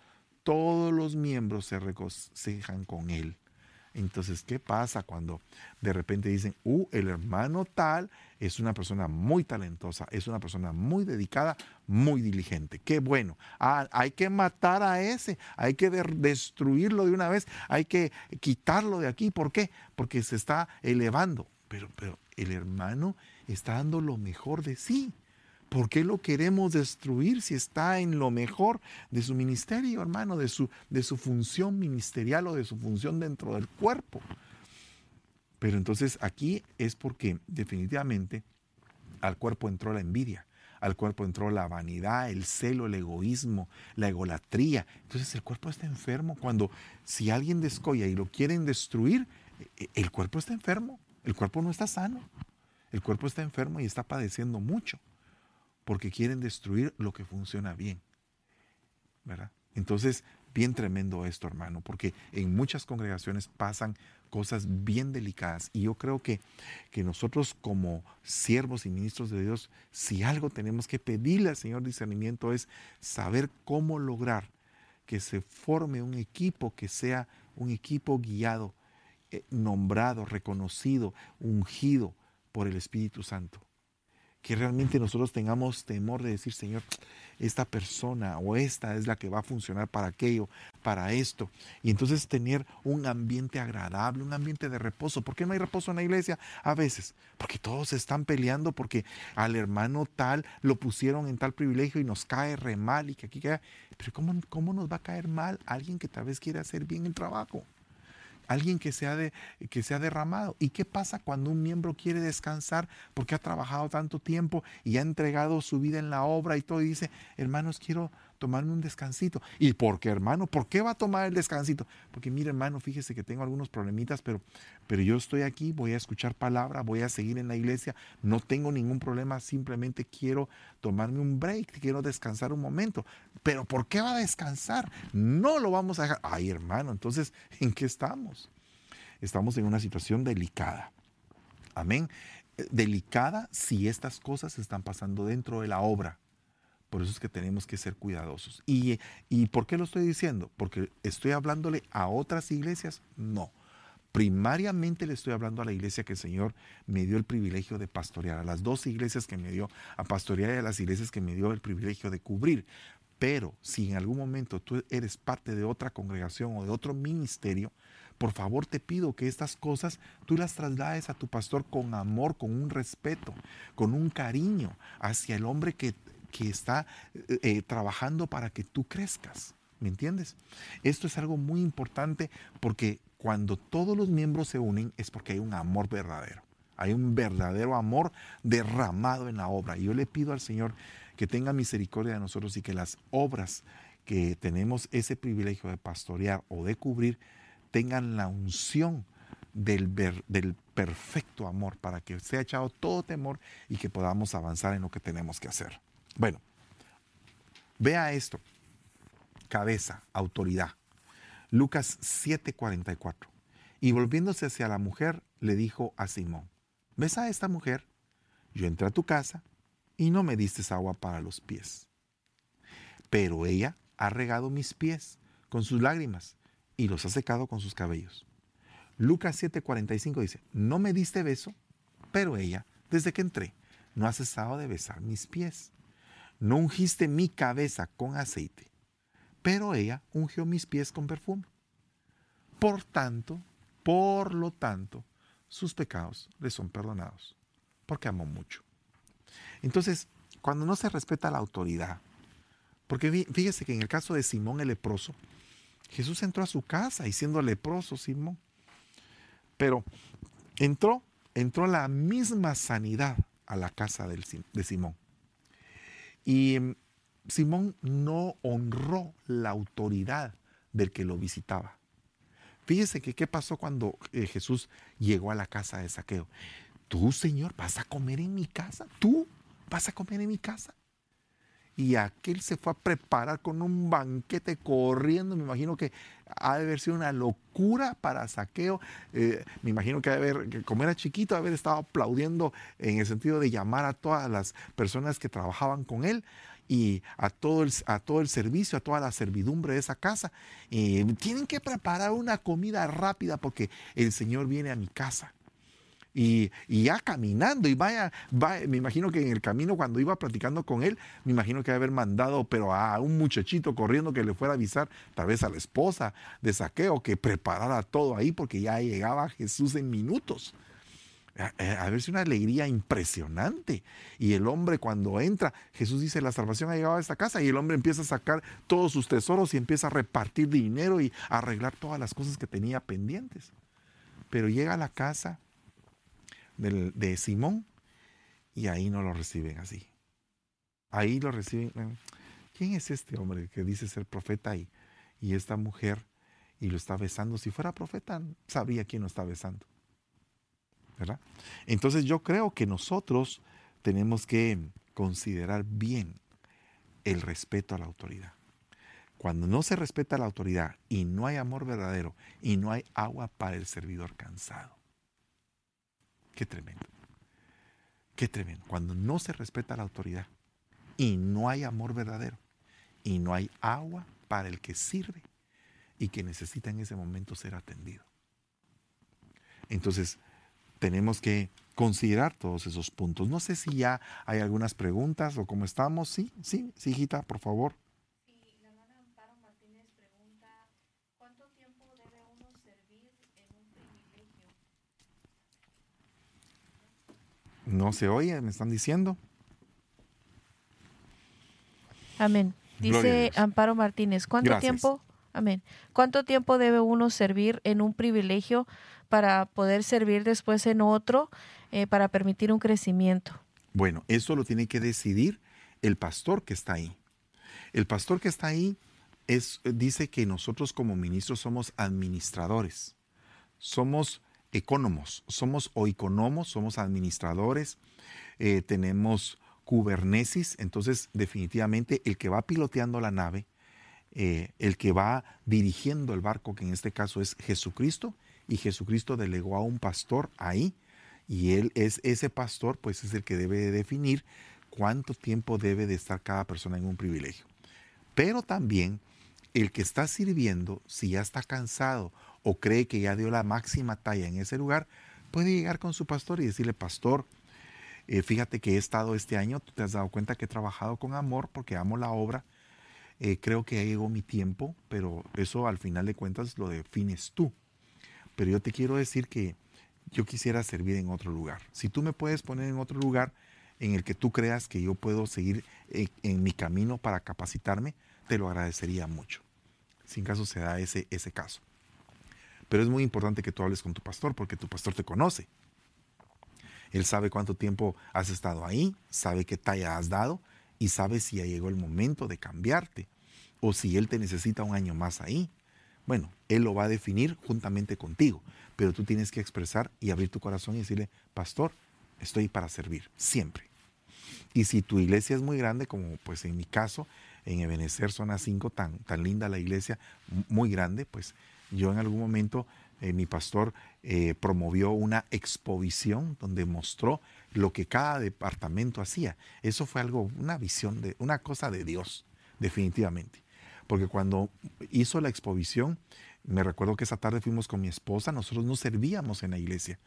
todos los miembros se regocijan con él. Entonces, ¿qué pasa cuando de repente dicen, uh, el hermano tal es una persona muy talentosa, es una persona muy dedicada, muy diligente? Qué bueno. Ah, hay que matar a ese, hay que destruirlo de una vez, hay que quitarlo de aquí. ¿Por qué? Porque se está elevando. Pero, pero el hermano está dando lo mejor de sí. ¿Por qué lo queremos destruir si está en lo mejor de su ministerio, hermano, de su, de su función ministerial o de su función dentro del cuerpo? Pero entonces aquí es porque definitivamente al cuerpo entró la envidia, al cuerpo entró la vanidad, el celo, el egoísmo, la egolatría. Entonces el cuerpo está enfermo. Cuando si alguien descolla y lo quieren destruir, e, e, el cuerpo está enfermo, el cuerpo no está sano, el cuerpo está enfermo y está padeciendo mucho porque quieren destruir lo que funciona bien. ¿Verdad? Entonces, bien tremendo esto, hermano, porque en muchas congregaciones pasan cosas bien delicadas. Y yo creo que, que nosotros como siervos y ministros de Dios, si algo tenemos que pedirle al Señor discernimiento es saber cómo lograr que se forme un equipo que sea un equipo guiado, eh, nombrado, reconocido, ungido por el Espíritu Santo que realmente nosotros tengamos temor de decir, Señor, esta persona o esta es la que va a funcionar para aquello, para esto. Y entonces tener un ambiente agradable, un ambiente de reposo. ¿Por qué no hay reposo en la iglesia? A veces, porque todos están peleando porque al hermano tal lo pusieron en tal privilegio y nos cae re mal y que aquí queda. Pero ¿cómo, cómo nos va a caer mal alguien que tal vez quiere hacer bien el trabajo? Alguien que se, ha de, que se ha derramado. ¿Y qué pasa cuando un miembro quiere descansar porque ha trabajado tanto tiempo y ha entregado su vida en la obra y todo y dice, hermanos, quiero tomarme un descansito. ¿Y por qué, hermano? ¿Por qué va a tomar el descansito? Porque mire, hermano, fíjese que tengo algunos problemitas, pero, pero yo estoy aquí, voy a escuchar palabra, voy a seguir en la iglesia, no tengo ningún problema, simplemente quiero tomarme un break, quiero descansar un momento. Pero ¿por qué va a descansar? No lo vamos a dejar. Ay, hermano, entonces, [laughs] ¿en qué estamos? Estamos en una situación delicada. Amén. Eh, delicada si estas cosas están pasando dentro de la obra por eso es que tenemos que ser cuidadosos. ¿Y, ¿Y por qué lo estoy diciendo? ¿Porque estoy hablándole a otras iglesias? No. Primariamente le estoy hablando a la iglesia que el Señor me dio el privilegio de pastorear, a las dos iglesias que me dio a pastorear y a las iglesias que me dio el privilegio de cubrir. Pero si en algún momento tú eres parte de otra congregación o de otro ministerio, por favor te pido que estas cosas tú las traslades a tu pastor con amor, con un respeto, con un cariño hacia el hombre que que está eh, eh, trabajando para que tú crezcas. ¿Me entiendes? Esto es algo muy importante porque cuando todos los miembros se unen es porque hay un amor verdadero. Hay un verdadero amor derramado en la obra. Y yo le pido al Señor que tenga misericordia de nosotros y que las obras que tenemos ese privilegio de pastorear o de cubrir tengan la unción del, del perfecto amor para que sea echado todo temor y que podamos avanzar en lo que tenemos que hacer. Bueno, Vea esto. Cabeza, autoridad. Lucas 7:44. Y volviéndose hacia la mujer, le dijo a Simón, ¿ves a esta mujer? Yo entré a tu casa y no me diste agua para los pies. Pero ella ha regado mis pies con sus lágrimas y los ha secado con sus cabellos. Lucas 7:45 dice, no me diste beso, pero ella, desde que entré, no ha cesado de besar mis pies. No ungiste mi cabeza con aceite, pero ella ungió mis pies con perfume. Por tanto, por lo tanto, sus pecados le son perdonados, porque amó mucho. Entonces, cuando no se respeta la autoridad, porque fíjese que en el caso de Simón el leproso, Jesús entró a su casa y siendo leproso Simón, pero entró, entró la misma sanidad a la casa de Simón. Y em, Simón no honró la autoridad del que lo visitaba. Fíjese que qué pasó cuando eh, Jesús llegó a la casa de Saqueo. Tú, Señor, vas a comer en mi casa. Tú vas a comer en mi casa. Y aquel se fue a preparar con un banquete corriendo. Me imagino que ha de haber sido una locura para saqueo. Eh, me imagino que, haber, como era chiquito, haber estado aplaudiendo en el sentido de llamar a todas las personas que trabajaban con él y a todo el, a todo el servicio, a toda la servidumbre de esa casa. Eh, tienen que preparar una comida rápida porque el Señor viene a mi casa. Y, ya caminando y vaya, me imagino que en el camino cuando iba platicando con él, me imagino que haber mandado, pero a un muchachito corriendo que le fuera a avisar, tal vez a la esposa de saqueo, que preparara todo ahí porque ya llegaba Jesús en minutos. Eh, a, ver si una alegría impresionante. Y el hombre cuando entra, Jesús dice, la salvación ha llegado a esta casa y el hombre empieza a sacar todos sus tesoros y empieza a repartir dinero y arreglar todas las cosas que tenía pendientes. Pero llega a la casa de Simón y ahí no lo reciben así. Ahí lo reciben. Eh, ¿Quién es este hombre que dice ser profeta y, y esta mujer y lo está besando? Si fuera profeta, sabría quién lo está besando. Entonces yo creo que nosotros tenemos que considerar bien el respeto a la autoridad. Cuando no se respeta la autoridad y no hay amor verdadero y no hay agua para el servidor cansado. Qué tremendo. Qué tremendo. Cuando no se respeta la autoridad y no hay amor verdadero y no hay agua para el que sirve y que necesita en ese momento ser atendido. Entonces, tenemos que considerar todos esos puntos. No sé si ya hay algunas preguntas o cómo estamos. Sí, sí, sí, hijita, por favor. Sí, la hermana Amparo Martínez pregunta, ¿cuánto tiempo debe uno servir en un privilegio? No se oye, me están diciendo. Amén. Dice Amparo Martínez, ¿cuánto tiempo? Amén. ¿Cuánto tiempo debe uno servir en un privilegio para poder servir después en otro, eh, para permitir un crecimiento? Bueno, eso lo tiene que decidir el pastor que está ahí. El pastor que está ahí es, dice que nosotros como ministros somos administradores, somos economos, somos o economos, somos administradores, eh, tenemos kubernesis, entonces definitivamente el que va piloteando la nave, eh, el que va dirigiendo el barco, que en este caso es Jesucristo, y Jesucristo delegó a un pastor ahí y él es ese pastor, pues es el que debe definir cuánto tiempo debe de estar cada persona en un privilegio. Pero también el que está sirviendo, si ya está cansado o cree que ya dio la máxima talla en ese lugar, puede llegar con su pastor y decirle, pastor, eh, fíjate que he estado este año, tú te has dado cuenta que he trabajado con amor porque amo la obra, eh, creo que ya llegó mi tiempo, pero eso al final de cuentas lo defines tú. Pero yo te quiero decir que yo quisiera servir en otro lugar. Si tú me puedes poner en otro lugar en el que tú creas que yo puedo seguir en, mi camino para capacitarme, te lo agradecería mucho. Sin caso se da ese, ese caso. Pero es muy importante que tú hables con tu pastor porque tu pastor te conoce. Él sabe cuánto tiempo has estado ahí, sabe qué talla has dado y sabe si ya llegó el momento de cambiarte o si él te necesita un año más ahí. Bueno, Él lo va a definir juntamente contigo, pero tú tienes que expresar y abrir tu corazón y decirle, pastor, estoy para servir, siempre. Y si tu iglesia es muy grande, como pues en mi caso, en Ebenezer, zona 5, tan, tan linda la iglesia, muy grande, pues yo en algún momento, eh, mi pastor eh, promovió una exposición donde mostró lo que cada departamento hacía. Eso fue algo, una visión, de, una cosa de Dios, definitivamente. Porque cuando hizo la exposición, me recuerdo que esa tarde fuimos con mi esposa, nosotros no servíamos en la iglesia.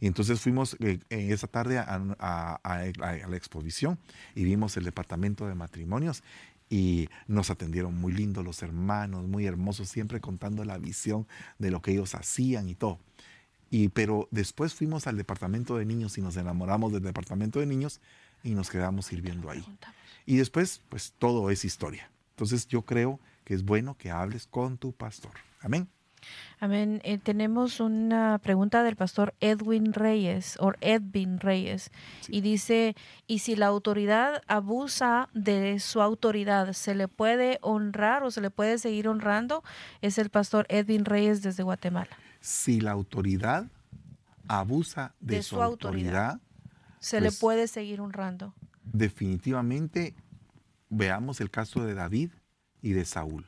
Y entonces fuimos eh, esa tarde a, la exposición y vimos el departamento de matrimonios y nos atendieron muy lindo los hermanos, muy hermosos, siempre contando la visión de lo que ellos hacían y todo. Y, pero después fuimos al departamento de niños y nos enamoramos del departamento de niños y nos quedamos sirviendo ahí. Y después, pues todo es historia. Entonces yo creo que es bueno que hables con tu pastor. Amén. Amén. Eh, tenemos una pregunta del pastor Edwin Reyes o Edwin Reyes y dice, ¿y si la autoridad abusa de su autoridad, se le puede honrar o se le puede seguir honrando? Es el pastor Edwin Reyes desde Guatemala. Si la autoridad abusa de, su, autoridad, se le pues puede seguir honrando. Definitivamente, veamos el caso de David y de Saúl.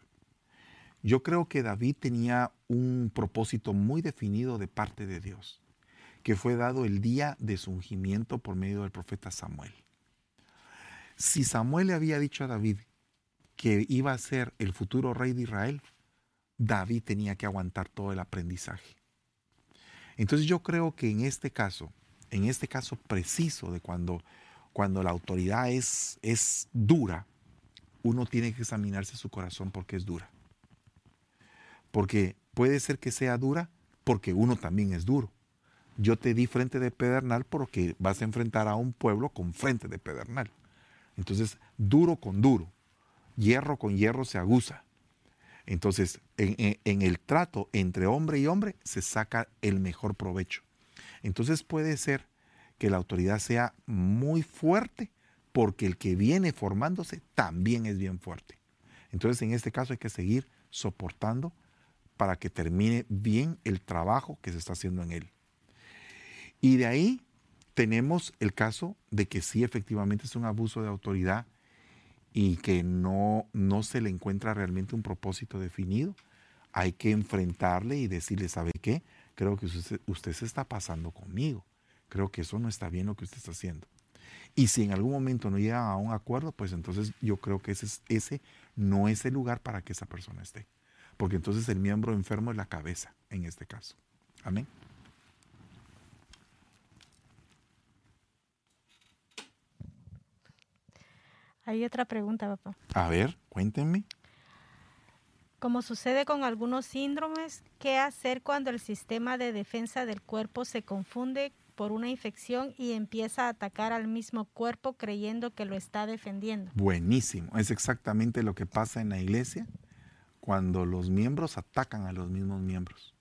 Yo creo que David tenía un propósito muy definido de parte de Dios, que fue dado el día de su ungimiento por medio del profeta Samuel. Si Samuel le había dicho a David que iba a ser el futuro rey de Israel, David tenía que aguantar todo el aprendizaje. Entonces yo creo que en este caso, en este caso preciso de cuando, cuando la autoridad es, es dura, uno tiene que examinarse su corazón porque es dura. Porque puede ser que sea dura porque uno también es duro. Yo te di frente de pedernal porque vas a enfrentar a un pueblo con frente de pedernal. Entonces, duro con duro, hierro con hierro se aguza. Entonces, en, el trato entre hombre y hombre se saca el mejor provecho. Entonces puede ser que la autoridad sea muy fuerte porque el que viene formándose también es bien fuerte. Entonces, en este caso hay que seguir soportando para que termine bien el trabajo que se está haciendo en él. Y de ahí tenemos el caso de que sí efectivamente es un abuso de autoridad y que no, no se le encuentra realmente un propósito definido. Hay que enfrentarle y decirle, ¿sabe qué? Creo que usted, usted se está pasando conmigo. Creo que eso no está bien lo que usted está haciendo. Y si en algún momento no llega a un acuerdo, pues entonces yo creo que ese, ese no es el lugar para que esa persona esté porque entonces el miembro enfermo es la cabeza en este caso. Amén. Hay otra pregunta, papá. A ver, cuéntenme. Como sucede con algunos síndromes, ¿qué hacer cuando el sistema de defensa del cuerpo se confunde por una infección y empieza a atacar al mismo cuerpo creyendo que lo está defendiendo? Buenísimo, es exactamente lo que pasa en la iglesia cuando los miembros atacan a los mismos miembros.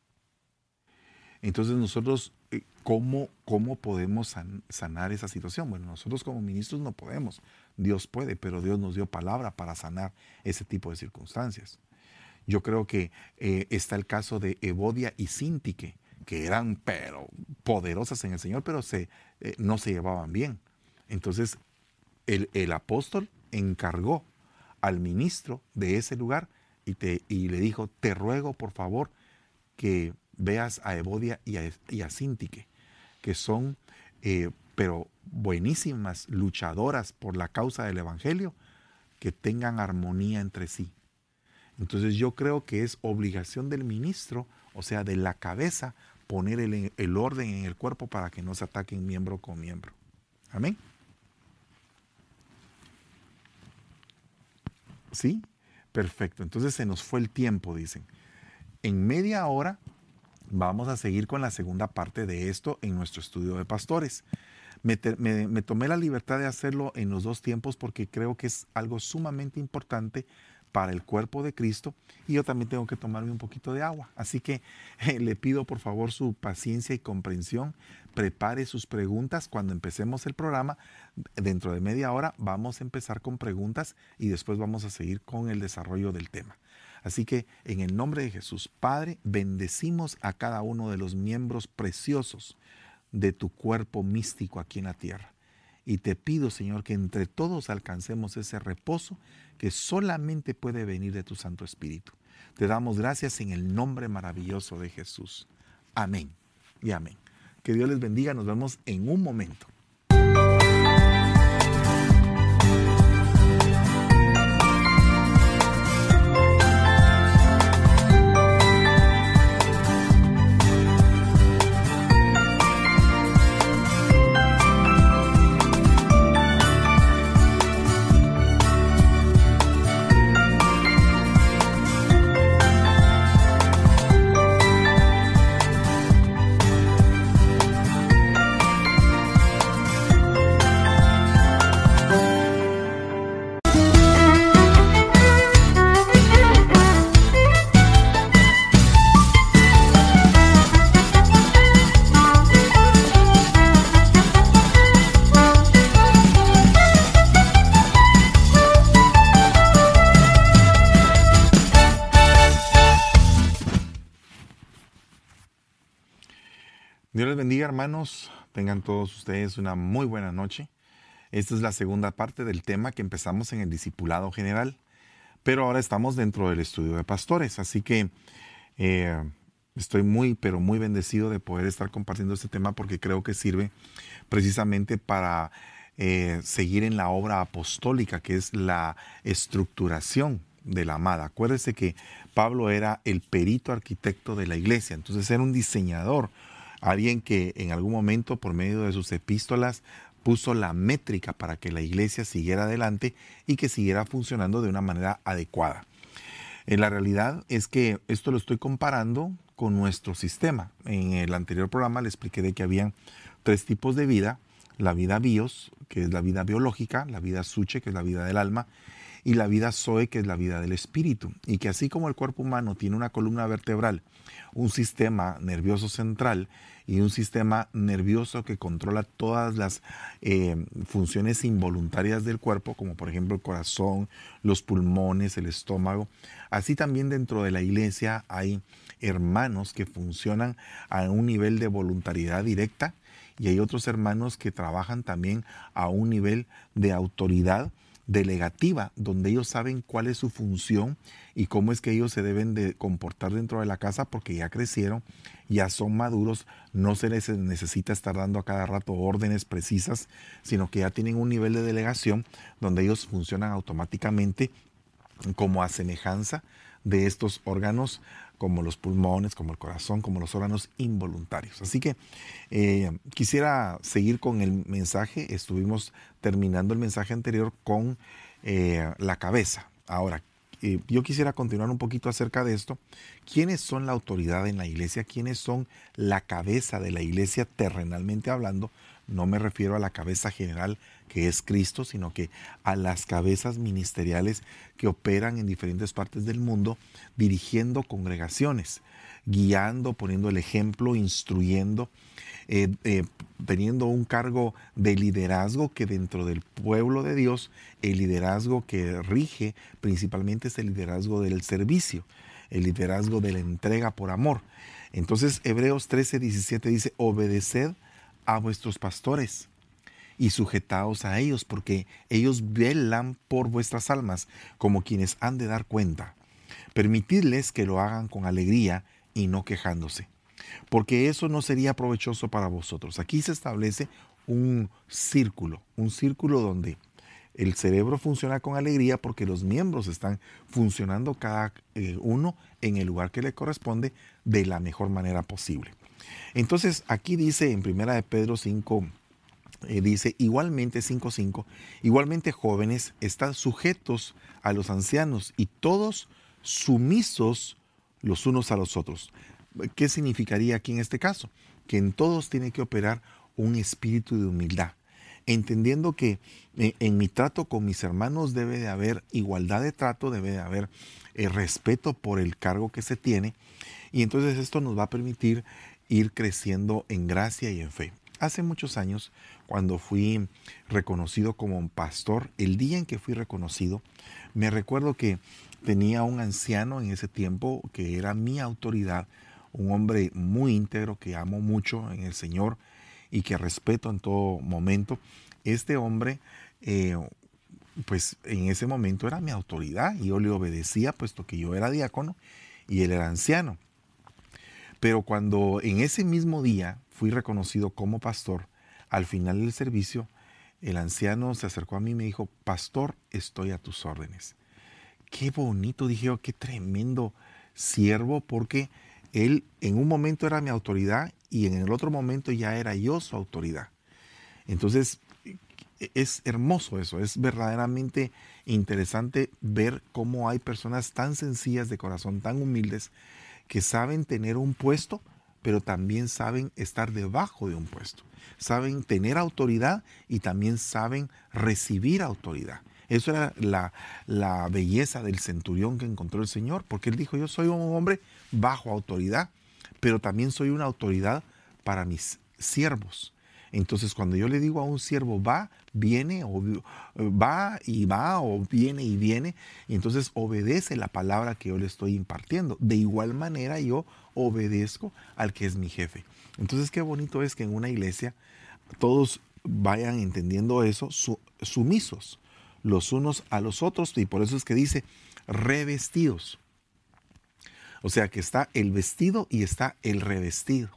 Entonces nosotros, eh, ¿cómo, cómo podemos sanar esa situación? Bueno, nosotros como ministros no podemos, Dios puede, pero Dios nos dio palabra para sanar ese tipo de circunstancias. Yo creo que eh, está el caso de Evodia y Sintique, que eran pero poderosas en el Señor, pero se, eh, no se llevaban bien. Entonces el, el apóstol encargó al ministro de ese lugar y, le dijo, te ruego por favor que veas a Evodia y a, y Sintique, que son, eh, pero buenísimas luchadoras por la causa del Evangelio, que tengan armonía entre sí. Entonces yo creo que es obligación del ministro, o sea, de la cabeza, poner el, el orden en el cuerpo para que no se ataquen miembro con miembro. Amén. ¿Sí? Perfecto, entonces se nos fue el tiempo, dicen. En media hora vamos a seguir con la segunda parte de esto en nuestro estudio de pastores. Me, tomé la libertad de hacerlo en los dos tiempos porque creo que es algo sumamente importante para el cuerpo de Cristo y yo también tengo que tomarme un poquito de agua. Así que le pido por favor su paciencia y comprensión. Prepare sus preguntas cuando empecemos el programa. Dentro de media hora vamos a empezar con preguntas y después vamos a seguir con el desarrollo del tema. Así que en el nombre de Jesús, Padre, bendecimos a cada uno de los miembros preciosos de tu cuerpo místico aquí en la tierra Y te pido, Señor, que entre todos alcancemos ese reposo que solamente puede venir de tu Santo Espíritu. Te damos gracias en el nombre maravilloso de Jesús. Amén y amén. Que Dios les bendiga. Nos vemos en un momento. Hermanos. Tengan todos ustedes una muy buena noche. Esta es la segunda parte del tema que empezamos en el discipulado general, pero ahora estamos dentro del estudio de pastores, así que eh, estoy muy, pero muy bendecido de poder estar compartiendo este tema porque creo que sirve precisamente para eh, seguir en la obra apostólica, que es la estructuración de la amada. Acuérdese que Pablo era el perito arquitecto de la iglesia, entonces era un diseñador, alguien que en algún momento por medio de sus epístolas puso la métrica para que la iglesia siguiera adelante y que siguiera funcionando de una manera adecuada. En la realidad es que esto lo estoy comparando con nuestro sistema. En el anterior programa le expliqué de que habían tres tipos de vida, la vida bios, que es la vida biológica, la vida suche, que es la vida del alma, y la vida zoe, que es la vida del espíritu. Y que así como el cuerpo humano tiene una columna vertebral, un sistema nervioso central y un sistema nervioso que controla todas las eh, funciones involuntarias del cuerpo, como por ejemplo el corazón, los pulmones, el estómago. Así también dentro de la iglesia hay hermanos que funcionan a un nivel de voluntariedad directa y hay otros hermanos que trabajan también a un nivel de autoridad delegativa, donde ellos saben cuál es su función y cómo es que ellos se deben de comportar dentro de la casa porque ya crecieron, ya son maduros, no se les necesita estar dando a cada rato órdenes precisas, sino que ya tienen un nivel de delegación donde ellos funcionan automáticamente como a semejanza de estos órganos como los pulmones, como el corazón, como los órganos involuntarios. Así que eh, quisiera seguir con el mensaje. Estuvimos terminando el mensaje anterior con eh, la cabeza. Ahora, eh, yo quisiera continuar un poquito acerca de esto. ¿Quiénes son la autoridad en la iglesia? ¿Quiénes son la cabeza de la iglesia terrenalmente hablando? No me refiero a la cabeza general que es Cristo, sino que a las cabezas ministeriales que operan en diferentes partes del mundo, dirigiendo congregaciones, guiando, poniendo el ejemplo, instruyendo, eh, eh, teniendo un cargo de liderazgo que dentro del pueblo de Dios, el liderazgo que rige principalmente es el liderazgo del servicio, el liderazgo de la entrega por amor. Entonces Hebreos 13, 17 dice, obedeced a vuestros pastores y sujetaos a ellos, porque ellos velan por vuestras almas como quienes han de dar cuenta. Permitidles que lo hagan con alegría y no quejándose, porque eso no sería provechoso para vosotros. Aquí se establece un círculo, un círculo donde el cerebro funciona con alegría porque los miembros están funcionando cada eh, uno en el lugar que le corresponde de la mejor manera posible. Entonces aquí dice en primera de Pedro 5, dice, igualmente 5.5, igualmente jóvenes están sujetos a los ancianos y todos sumisos los unos a los otros. ¿Qué significaría aquí en este caso? Que en todos tiene que operar un espíritu de humildad, entendiendo que eh, en mi trato con mis hermanos debe de haber igualdad de trato, debe de haber eh, respeto por el cargo que se tiene, y entonces esto nos va a permitir ir creciendo en gracia y en fe. Hace muchos años, cuando fui reconocido como un pastor, el día en que fui reconocido, me recuerdo que tenía un anciano en ese tiempo que era mi autoridad, un hombre muy íntegro que amo mucho en el Señor y que respeto en todo momento. este hombre, eh, pues en ese momento era mi autoridad y yo le obedecía puesto que yo era diácono y él era anciano. Pero cuando en ese mismo día fui reconocido como pastor, al final del servicio, el anciano se acercó a mí y me dijo, pastor, estoy a tus órdenes. Qué bonito, dije yo, qué tremendo siervo, porque él en un momento era mi autoridad y en el otro momento ya era yo su autoridad. Entonces, es hermoso eso, es verdaderamente interesante ver cómo hay personas tan sencillas de corazón, tan humildes, que saben tener un puesto, pero también saben estar debajo de un puesto. Saben tener autoridad y también saben recibir autoridad. Eso era la, la belleza del centurión que encontró el Señor, porque él dijo, yo soy un hombre bajo autoridad, pero también soy una autoridad para mis siervos. Entonces, cuando yo le digo a un siervo va, viene, o va y va, o viene y viene, entonces obedece la palabra que yo le estoy impartiendo. De igual manera, yo obedezco al que es mi jefe. Entonces, qué bonito es que en una iglesia todos vayan entendiendo eso, sumisos los unos a los otros, y por eso es que dice revestidos. O sea que está el vestido y está el revestido.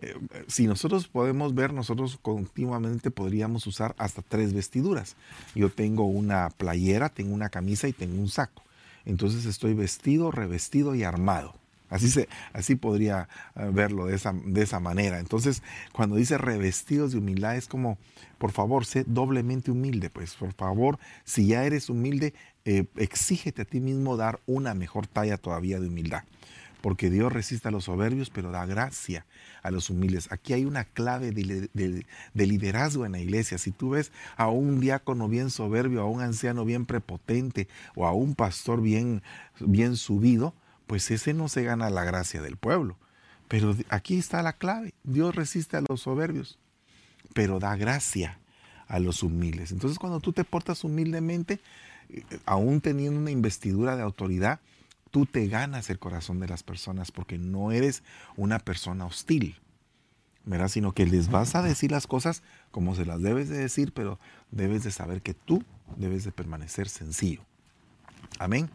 Eh, si nosotros podemos ver, nosotros continuamente podríamos usar hasta tres vestiduras. Yo tengo una playera, tengo una camisa y tengo un saco. Entonces estoy vestido, revestido y armado. Así, se, así podría eh, verlo de esa, de esa manera. Entonces, cuando dice revestidos de humildad, es como, por favor, sé doblemente humilde. Pues, por favor, si ya eres humilde, eh, exígete a ti mismo dar una mejor talla todavía de humildad porque Dios resiste a los soberbios, pero da gracia a los humildes. Aquí hay una clave de, liderazgo en la iglesia. Si tú ves a un diácono bien soberbio, a un anciano bien prepotente o a un pastor bien, bien subido, pues ese no se gana la gracia del pueblo. Pero aquí está la clave. Dios resiste a los soberbios, pero da gracia a los humildes. Entonces cuando tú te portas humildemente, eh, aún teniendo una investidura de autoridad, tú te ganas el corazón de las personas porque no eres una persona hostil, ¿verdad? Sino que les vas a decir las cosas como se las debes de decir, pero debes de saber que tú debes de permanecer sencillo. Amén.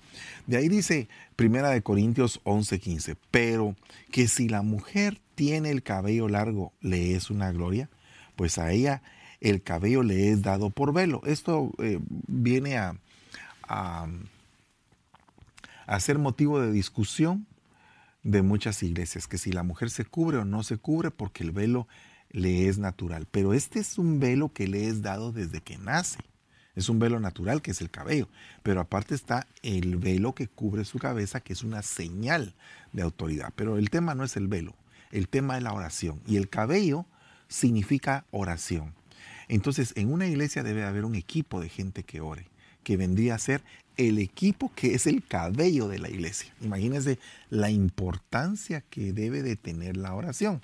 De ahí dice Primera de Corintios 11:15, pero que si la mujer tiene el cabello largo, le es una gloria, pues a ella el cabello le es dado por velo. Esto eh, viene a a ser motivo de discusión de muchas iglesias, que si la mujer se cubre o no se cubre porque el velo le es natural. Pero este es un velo que le es dado desde que nace. Es un velo natural que es el cabello. Pero aparte está el velo que cubre su cabeza, que es una señal de autoridad. Pero el tema no es el velo, el tema es la oración. Y el cabello significa oración. Entonces, en una iglesia debe haber un equipo de gente que ore, que vendría a ser el equipo que es el cabello de la iglesia. Imagínense la importancia que debe de tener la oración.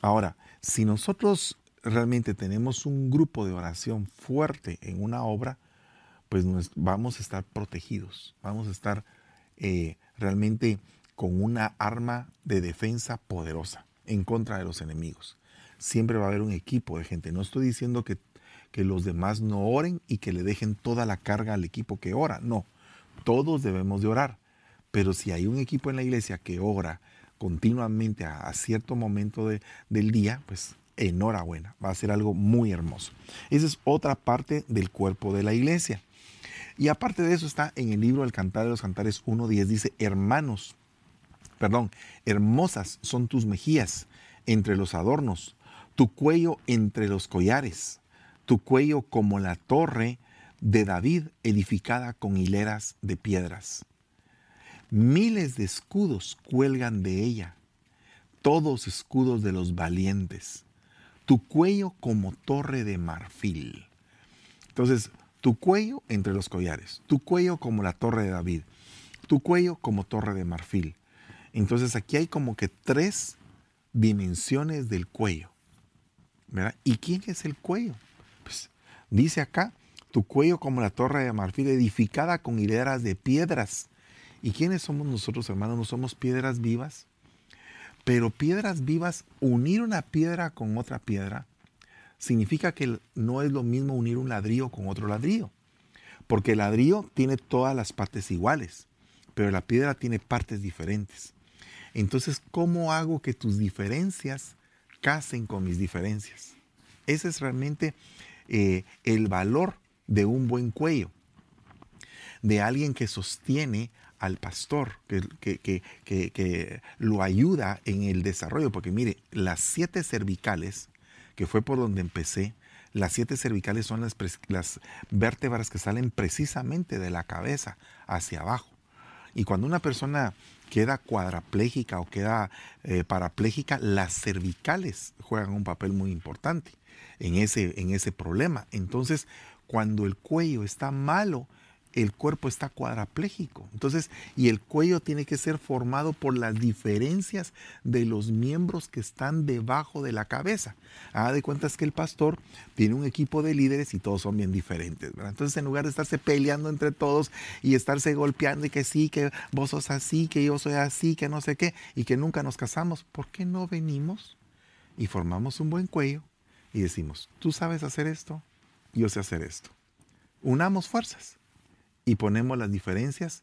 Ahora, si nosotros realmente tenemos un grupo de oración fuerte en una obra, pues vamos a estar protegidos, vamos a estar eh, realmente con una arma de defensa poderosa en contra de los enemigos. Siempre va a haber un equipo de gente. No estoy diciendo que que los demás no oren y que le dejen toda la carga al equipo que ora. No, todos debemos de orar. Pero si hay un equipo en la iglesia que ora continuamente a, cierto momento del día, pues enhorabuena, va a ser algo muy hermoso. Esa es otra parte del cuerpo de la iglesia. Y aparte de eso está en el libro del Cantar de los Cantares 1.10, dice, hermanos, perdón, hermosas son tus mejillas entre los adornos, tu cuello entre los collares tu cuello como la torre de David edificada con hileras de piedras. Miles de escudos cuelgan de ella, todos escudos de los valientes. Tu cuello como torre de marfil. Entonces, tu cuello entre los collares, tu cuello como la torre de David, tu cuello como torre de marfil. Entonces aquí hay como que tres dimensiones del cuello. ¿verdad? ¿Y quién es el cuello? Dice acá, tu cuello como la torre de marfil edificada con hileras de piedras. ¿Y quiénes somos nosotros, hermanos? ¿No somos piedras vivas? Pero piedras vivas, unir una piedra con otra piedra, significa que no es lo mismo unir un ladrillo con otro ladrillo. Porque el ladrillo tiene todas las partes iguales, pero la piedra tiene partes diferentes. Entonces, ¿cómo hago que tus diferencias casen con mis diferencias? Ese es realmente eh, el valor de un buen cuello, de alguien que sostiene al pastor, que, que, lo ayuda en el desarrollo, porque mire, las siete cervicales, que fue por donde empecé, las siete cervicales son las, las vértebras que salen precisamente de la cabeza hacia abajo. Y cuando una persona queda cuadraplégica o queda eh, parapléjica, las cervicales juegan un papel muy importante en ese, en ese problema. Entonces, cuando el cuello está malo, el cuerpo está cuadraplégico. Entonces, y el cuello tiene que ser formado por las diferencias de los miembros que están debajo de la cabeza. Haga de cuentas que el pastor tiene un equipo de líderes y todos son bien diferentes. Entonces, en lugar de estarse peleando entre todos y estarse golpeando y que sí, que vos sos así, que yo soy así, que no sé qué, y que nunca nos casamos, ¿por qué no venimos y formamos un buen cuello y decimos, tú sabes hacer esto, yo sé hacer esto? Unamos fuerzas y ponemos las diferencias,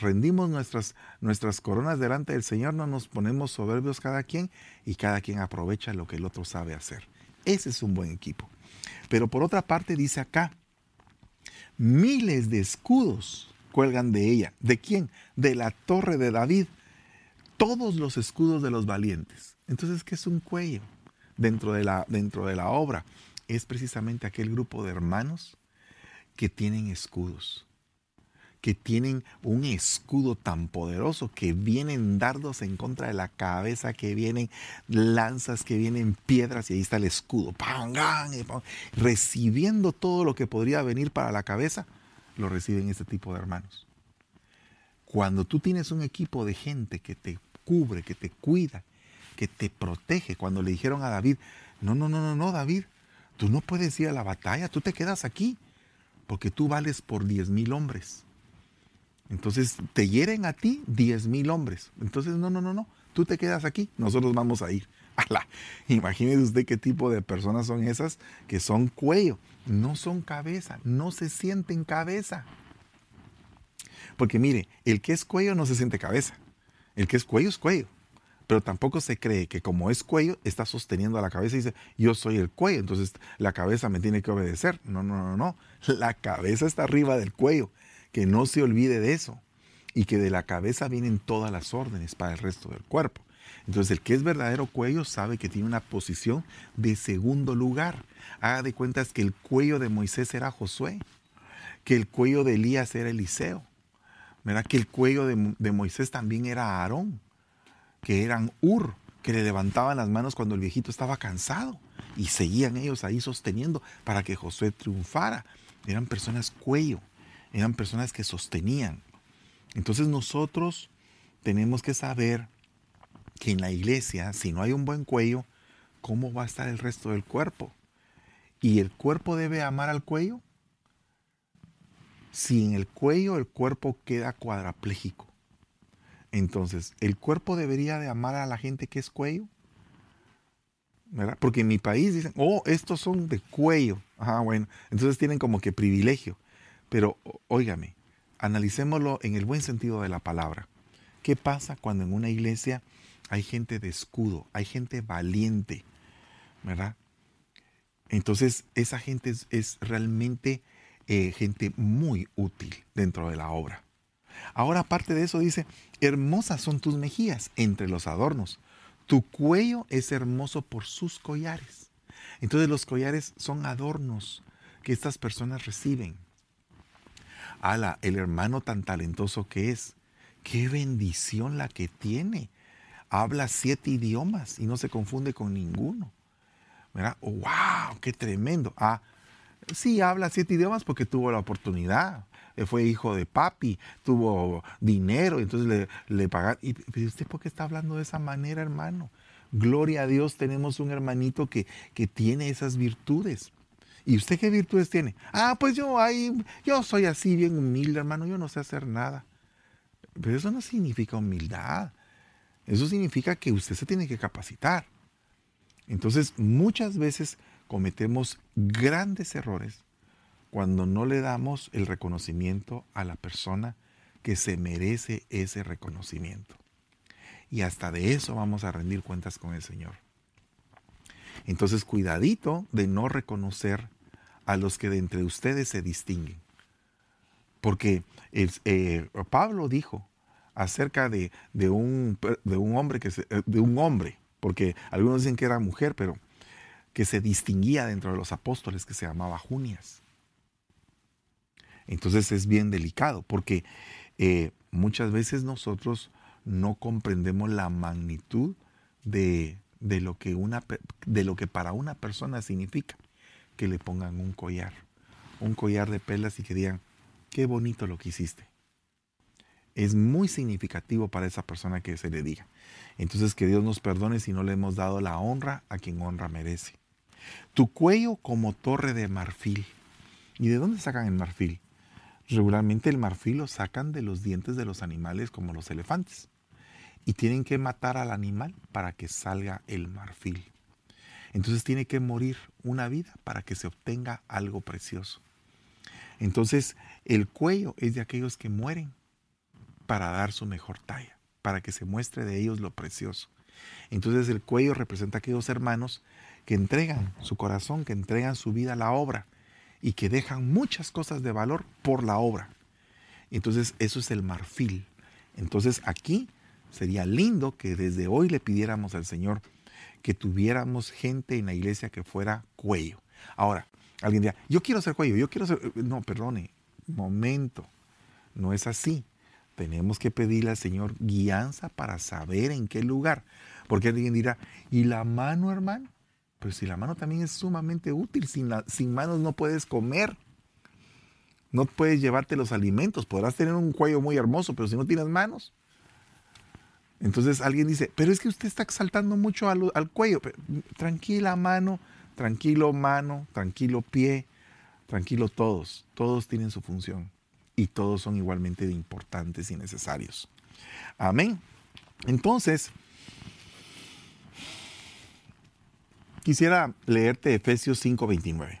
rendimos nuestras, nuestras coronas delante del Señor, no nos ponemos soberbios cada quien y cada quien aprovecha lo que el otro sabe hacer. Ese es un buen equipo. Pero por otra parte dice acá, miles de escudos cuelgan de ella. ¿De quién? De la torre de David. Todos los escudos de los valientes. Entonces, ¿qué es un cuello dentro de la, dentro de la obra? Es precisamente aquel grupo de hermanos que tienen escudos que tienen un escudo tan poderoso, que vienen dardos en contra de la cabeza, que vienen lanzas, que vienen piedras, y ahí está el escudo, recibiendo todo lo que podría venir para la cabeza, lo reciben este tipo de hermanos. Cuando tú tienes un equipo de gente que te cubre, que te cuida, que te protege, cuando le dijeron a David, no, no, no, no, no, David, tú no puedes ir a la batalla, tú te quedas aquí, porque tú vales por diez mil hombres. Entonces te hieren a ti 10 mil hombres. Entonces, no, no, no, no. Tú te quedas aquí, nosotros vamos a ir. [laughs] Imagínese usted qué tipo de personas son esas que son cuello, no son cabeza, no se sienten cabeza. Porque mire, el que es cuello no se siente cabeza. El que es cuello es cuello. Pero tampoco se cree que como es cuello, está sosteniendo a la cabeza y dice, yo soy el cuello, entonces la cabeza me tiene que obedecer. No, no, no, no. La cabeza está arriba del cuello que no se olvide de eso y que de la cabeza vienen todas las órdenes para el resto del cuerpo. Entonces el que es verdadero cuello sabe que tiene una posición de segundo lugar. Haga de cuentas que el cuello de Moisés era Josué, que el cuello de Elías era Eliseo, ¿verdad? que el cuello de, de Moisés también era Aarón, que eran Ur, que le levantaban las manos cuando el viejito estaba cansado y seguían ellos ahí sosteniendo para que Josué triunfara. Eran personas cuello eran personas que sostenían. Entonces nosotros tenemos que saber que en la iglesia, si no hay un buen cuello, ¿cómo va a estar el resto del cuerpo? ¿Y el cuerpo debe amar al cuello? Si en el cuello el cuerpo queda cuadraplégico, entonces, ¿el cuerpo debería de amar a la gente que es cuello? ¿verdad? Porque en mi país dicen, oh, estos son de cuello. Ajá, bueno, entonces tienen como que privilegio. Pero óigame, analicémoslo en el buen sentido de la palabra. ¿Qué pasa cuando en una iglesia hay gente de escudo, hay gente valiente, ¿verdad? Entonces esa gente es, realmente eh, gente muy útil dentro de la obra. Ahora aparte de eso dice, hermosas son tus mejillas entre los adornos. Tu cuello es hermoso por sus collares. Entonces los collares son adornos que estas personas reciben ala, el hermano tan talentoso que es, qué bendición la que tiene. Habla siete idiomas y no se confunde con ninguno. ¿Verdad? ¡Wow! ¡Qué tremendo! Ah, sí, habla siete idiomas porque tuvo la oportunidad. Eh, fue hijo de papi, tuvo dinero, entonces le, le pagaron. ¿Y usted por qué está hablando de esa manera, hermano? Gloria a Dios, tenemos un hermanito que, que tiene esas virtudes. ¿Y usted qué virtudes tiene? Ah, pues yo ahí, yo soy así bien humilde, hermano, yo no sé hacer nada. Pero eso no significa humildad. Eso significa que usted se tiene que capacitar. Entonces, muchas veces cometemos grandes errores cuando no le damos el reconocimiento a la persona que se merece ese reconocimiento. Y hasta de eso vamos a rendir cuentas con el Señor. Entonces, cuidadito de no reconocer a los que de entre ustedes se distinguen. Porque eh, Pablo dijo acerca de, un, de, un, hombre que de un hombre, porque algunos dicen que era mujer, pero que se distinguía dentro de los apóstoles, que se llamaba Junias. Entonces es bien delicado, porque eh, muchas veces nosotros no comprendemos la magnitud de, de, lo que una, de lo que para una persona significa que le pongan un collar, un collar de pelas y que digan, qué bonito lo que hiciste. Es muy significativo para esa persona que se le diga. Entonces que Dios nos perdone si no le hemos dado la honra a quien honra merece. Tu cuello como torre de marfil. ¿Y de dónde sacan el marfil? Regularmente el marfil lo sacan de los dientes de los animales como los elefantes. Y tienen que matar al animal para que salga el marfil. Entonces tiene que morir una vida para que se obtenga algo precioso. Entonces el cuello es de aquellos que mueren para dar su mejor talla, para que se muestre de ellos lo precioso. Entonces el cuello representa a aquellos hermanos que entregan su corazón, que entregan su vida a la obra y que dejan muchas cosas de valor por la obra. Entonces eso es el marfil. Entonces aquí sería lindo que desde hoy le pidiéramos al Señor que tuviéramos gente en la iglesia que fuera cuello. Ahora, alguien dirá, yo quiero ser cuello, yo quiero ser... No, perdone, momento, no es así. Tenemos que pedirle al Señor guianza para saber en qué lugar. Porque alguien dirá, ¿y la mano, hermano? Pues si la mano también es sumamente útil, sin, manos no puedes comer. No puedes llevarte los alimentos. Podrás tener un cuello muy hermoso, pero si no tienes manos. Entonces alguien dice, pero es que usted está exaltando mucho al, al cuello. tranquila mano, tranquilo mano, tranquilo pie, tranquilo todos. Todos tienen su función y todos son igualmente importantes y necesarios. Amén. Entonces, quisiera leerte Efesios 5:29.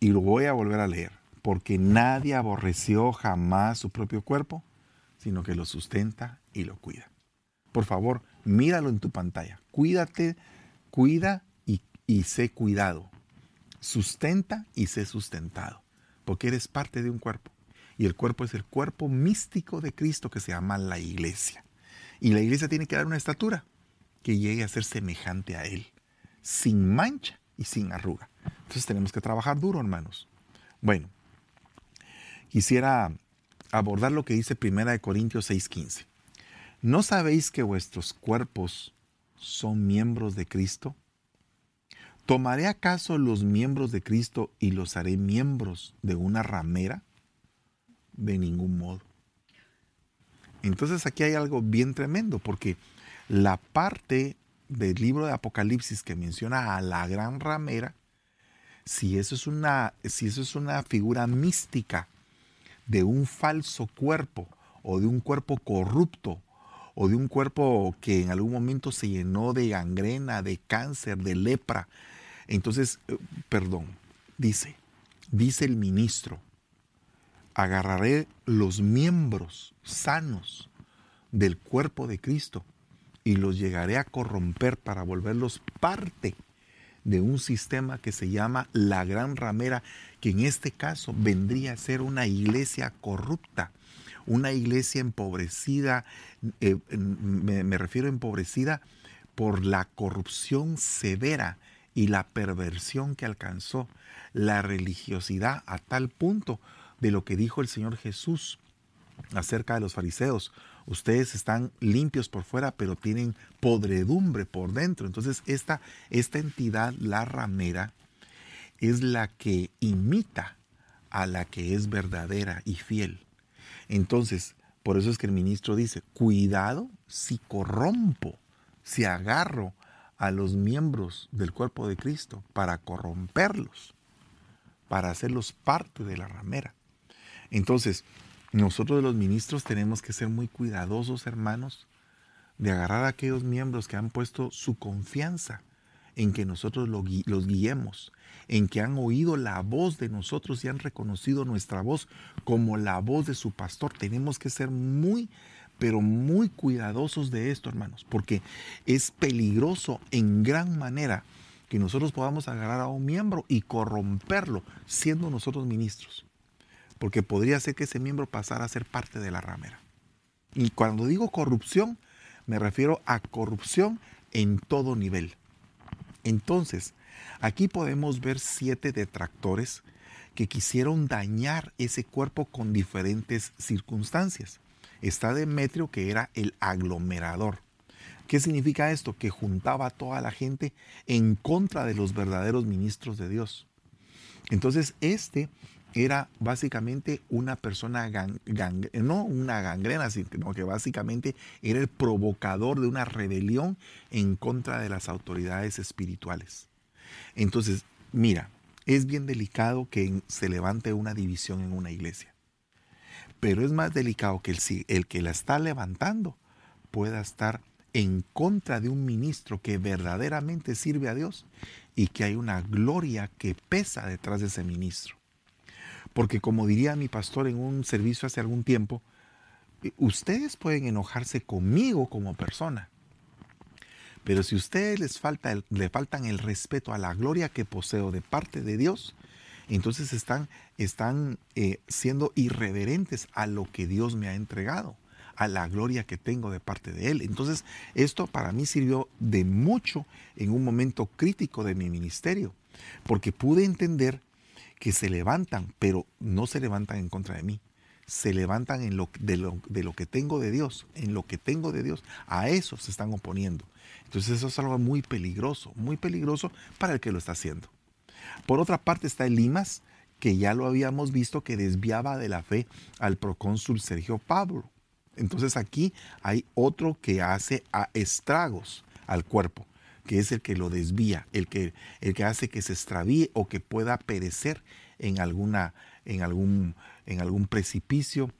Y lo voy a volver a leer. Porque nadie aborreció jamás su propio cuerpo, sino que lo sustenta y lo cuida. Por favor, míralo en tu pantalla. Cuídate, cuida y, y sé cuidado. Sustenta y sé sustentado porque eres parte de un cuerpo. Y el cuerpo es el cuerpo místico de Cristo que se llama la iglesia. Y la iglesia tiene que dar una estatura que llegue a ser semejante a Él, sin mancha y sin arruga. Entonces tenemos que trabajar duro, hermanos. Bueno, quisiera abordar lo que dice 1 Corintios 6:15. ¿No sabéis que vuestros cuerpos son miembros de Cristo? ¿Tomaré acaso los miembros de Cristo y los haré miembros de una ramera? De ningún modo. Entonces aquí hay algo bien tremendo, porque la parte del libro de Apocalipsis que menciona a la gran ramera, si eso es una, si eso es una figura mística de un falso cuerpo o de un cuerpo corrupto o de un cuerpo que en algún momento se llenó de gangrena, de cáncer, de lepra, entonces, eh, perdón, dice, dice el ministro, agarraré los miembros sanos del cuerpo de Cristo y los llegaré a corromper para volverlos parte de un sistema que se llama la gran ramera, que en este caso vendría a ser una iglesia corrupta, una iglesia empobrecida, eh, me, me refiero a empobrecida por la corrupción severa y la perversión que alcanzó la religiosidad a tal punto de lo que dijo el Señor Jesús acerca de los fariseos. Ustedes están limpios por fuera, pero tienen podredumbre por dentro. Entonces, esta, esta entidad, la ramera, es la que imita a la que es verdadera y fiel. Entonces, por eso es que el ministro dice, cuidado si corrompo, si agarro a los miembros del cuerpo de Cristo para corromperlos, para hacerlos parte de la ramera. Entonces, nosotros los ministros tenemos que ser muy cuidadosos, hermanos, de agarrar a aquellos miembros que han puesto su confianza en que nosotros los guiemos, en que han oído la voz de nosotros y han reconocido nuestra voz como la voz de su pastor. Tenemos que ser muy, pero muy cuidadosos de esto, hermanos, porque es peligroso en gran manera que nosotros podamos agarrar a un miembro y corromperlo siendo nosotros ministros. Porque podría ser que ese miembro pasara a ser parte de la ramera. Y cuando digo corrupción, me refiero a corrupción en todo nivel. Entonces, aquí podemos ver siete detractores que quisieron dañar ese cuerpo con diferentes circunstancias. Está Demetrio, que era el aglomerador. ¿Qué significa esto? Que juntaba a toda la gente en contra de los verdaderos ministros de Dios. Entonces, este era básicamente una persona, no una gangrena, sino que básicamente era el provocador de una rebelión en contra de las autoridades espirituales. Entonces, mira, es bien delicado que se levante una división en una iglesia, pero es más delicado que el, el que la está levantando pueda estar en contra de un ministro que verdaderamente sirve a Dios y que hay una gloria que pesa detrás de ese ministro. Porque como diría mi pastor en un servicio hace algún tiempo, eh, ustedes pueden enojarse conmigo como persona, pero si ustedes les falta le faltan el respeto a la gloria que poseo de parte de Dios, entonces están, están eh, siendo irreverentes a lo que Dios me ha entregado a la gloria que tengo de parte de Él. Entonces, esto para mí sirvió de mucho en un momento crítico de mi ministerio, porque pude entender que se levantan, pero no se levantan en contra de mí. Se levantan en lo, de, lo, de lo que tengo de Dios, en lo que tengo de Dios. A eso se están oponiendo. Entonces eso es algo muy peligroso, muy peligroso para el que lo está haciendo. Por otra parte está el Limas, que ya lo habíamos visto que desviaba de la fe al procónsul Sergio Pablo. Entonces aquí hay otro que hace a estragos al cuerpo, que es el que lo desvía, el que, el que hace que se extravíe o que pueda perecer en, alguna, en, algún, en algún precipicio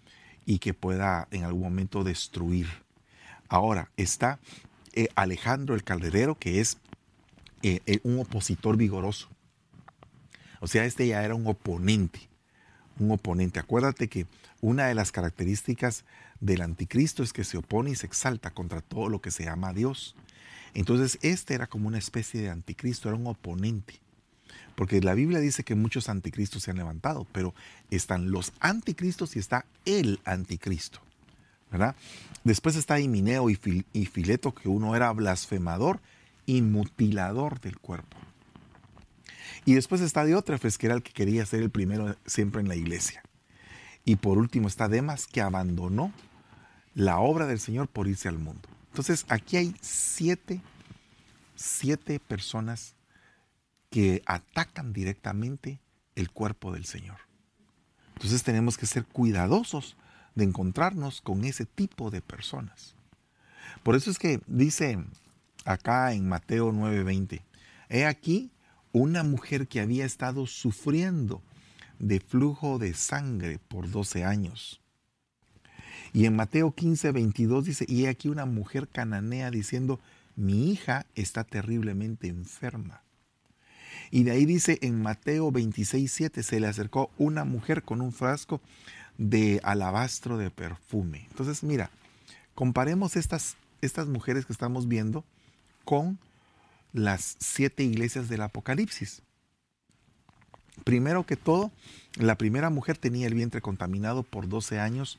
y que pueda en algún momento destruir. Ahora está eh, Alejandro el Calderero, que es eh, eh, un opositor vigoroso. O sea, este ya era un oponente, un oponente. Acuérdate que una de las características del anticristo es que se opone y se exalta contra todo lo que se llama Dios. Entonces este era como una especie de anticristo, era un oponente. Porque la Biblia dice que muchos anticristos se han levantado, pero están los anticristos y está el anticristo. ¿verdad? Después está Himineo y, y Fileto, que uno era blasfemador y mutilador del cuerpo. Y después está Diótrefes, que era el que quería ser el primero siempre en la iglesia. Y por último está Demas, que abandonó la obra del Señor por irse al mundo. Entonces aquí hay siete, siete personas que atacan directamente el cuerpo del Señor. Entonces tenemos que ser cuidadosos de encontrarnos con ese tipo de personas. Por eso es que dice acá en Mateo 9:20, he aquí una mujer que había estado sufriendo de flujo de sangre por 12 años. Y en Mateo 15, 22 dice, y aquí una mujer cananea diciendo, mi hija está terriblemente enferma. Y de ahí dice en Mateo 26, 7, se le acercó una mujer con un frasco de alabastro de perfume. Entonces, mira, comparemos estas, estas mujeres que estamos viendo con las siete iglesias del Apocalipsis. Primero que todo, la primera mujer tenía el vientre contaminado por 12 años.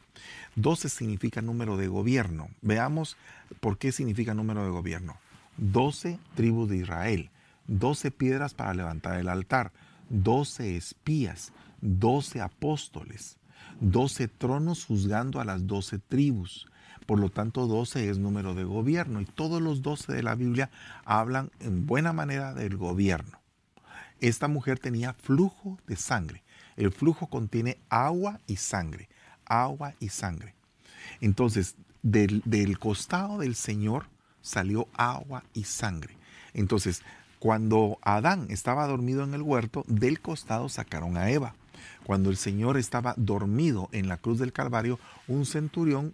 12 significa número de gobierno. Veamos por qué significa número de gobierno. 12 tribus de Israel, 12 piedras para levantar el altar, 12 espías, 12 apóstoles, 12 tronos juzgando a las 12 tribus. Por lo tanto, 12 es número de gobierno y todos los 12 de la Biblia hablan en buena manera del gobierno esta mujer tenía flujo de sangre. El flujo contiene agua y sangre, agua y sangre. Entonces, del, costado del Señor salió agua y sangre. Entonces, cuando Adán estaba dormido en el huerto, del costado sacaron a Eva. Cuando el Señor estaba dormido en la cruz del Calvario, un centurión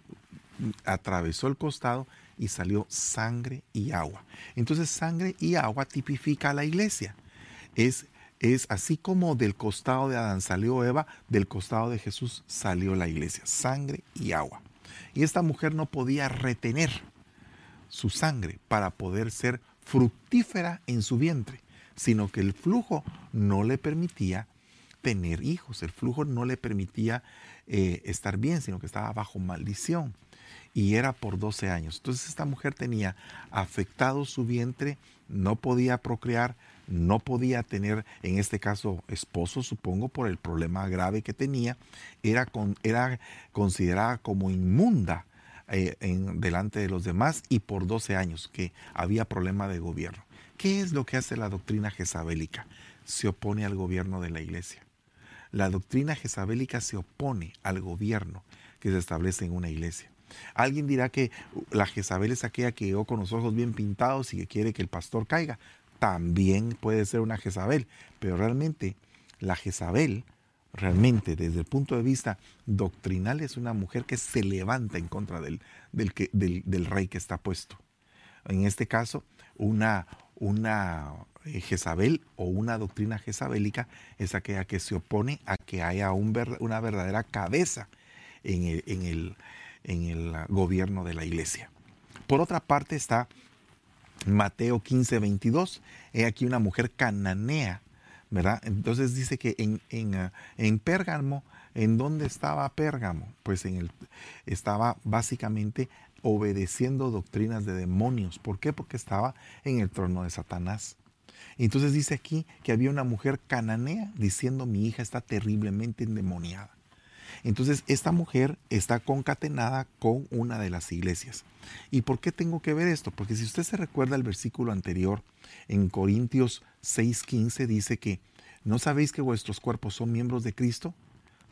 atravesó el costado y salió sangre y agua. Entonces sangre y agua tipifica a la iglesia. Es, es así como del costado de Adán salió Eva, del costado de Jesús salió la iglesia, sangre y agua. Y esta mujer no podía retener su sangre para poder ser fructífera en su vientre, sino que el flujo no le permitía tener hijos, el flujo no le permitía eh, estar bien, sino que estaba bajo maldición. Y era por 12 años. Entonces esta mujer tenía afectado su vientre, no podía procrear, no podía tener, en este caso, esposo, supongo, por el problema grave que tenía, era, con, era considerada como inmunda eh, en, delante de los demás y por 12 años que había problema de gobierno. ¿Qué es lo que hace la doctrina jezabélica? Se opone al gobierno de la iglesia. La doctrina jezabélica se opone al gobierno que se establece en una iglesia. Alguien dirá que la Jezabel es aquella que llegó con los ojos bien pintados y que quiere que el pastor caiga. También puede ser una Jezabel, pero realmente la Jezabel realmente desde el punto de vista doctrinal es una mujer que se levanta en contra del, del, rey que está puesto. En este caso, una, una eh, Jezabel o una doctrina jezabélica es aquella que se opone a que haya un, una verdadera cabeza en el, en, el, en el gobierno de la iglesia. Por otra parte está Mateo 15, 22. He aquí una mujer cananea entonces dice que en, en, ah, en Pérgamo, ¿en dónde estaba Pérgamo? Pues en el, estaba básicamente obedeciendo doctrinas de demonios. ¿Por qué? Porque estaba en el trono de Satanás. Entonces dice aquí que había una mujer cananea diciendo mi hija está terriblemente endemoniada. Entonces esta mujer está concatenada con una de las iglesias. ¿Y por qué tengo que ver esto? Porque si usted se recuerda el versículo anterior, en Corintios 6:15 dice que, ¿no sabéis que vuestros cuerpos son miembros de Cristo?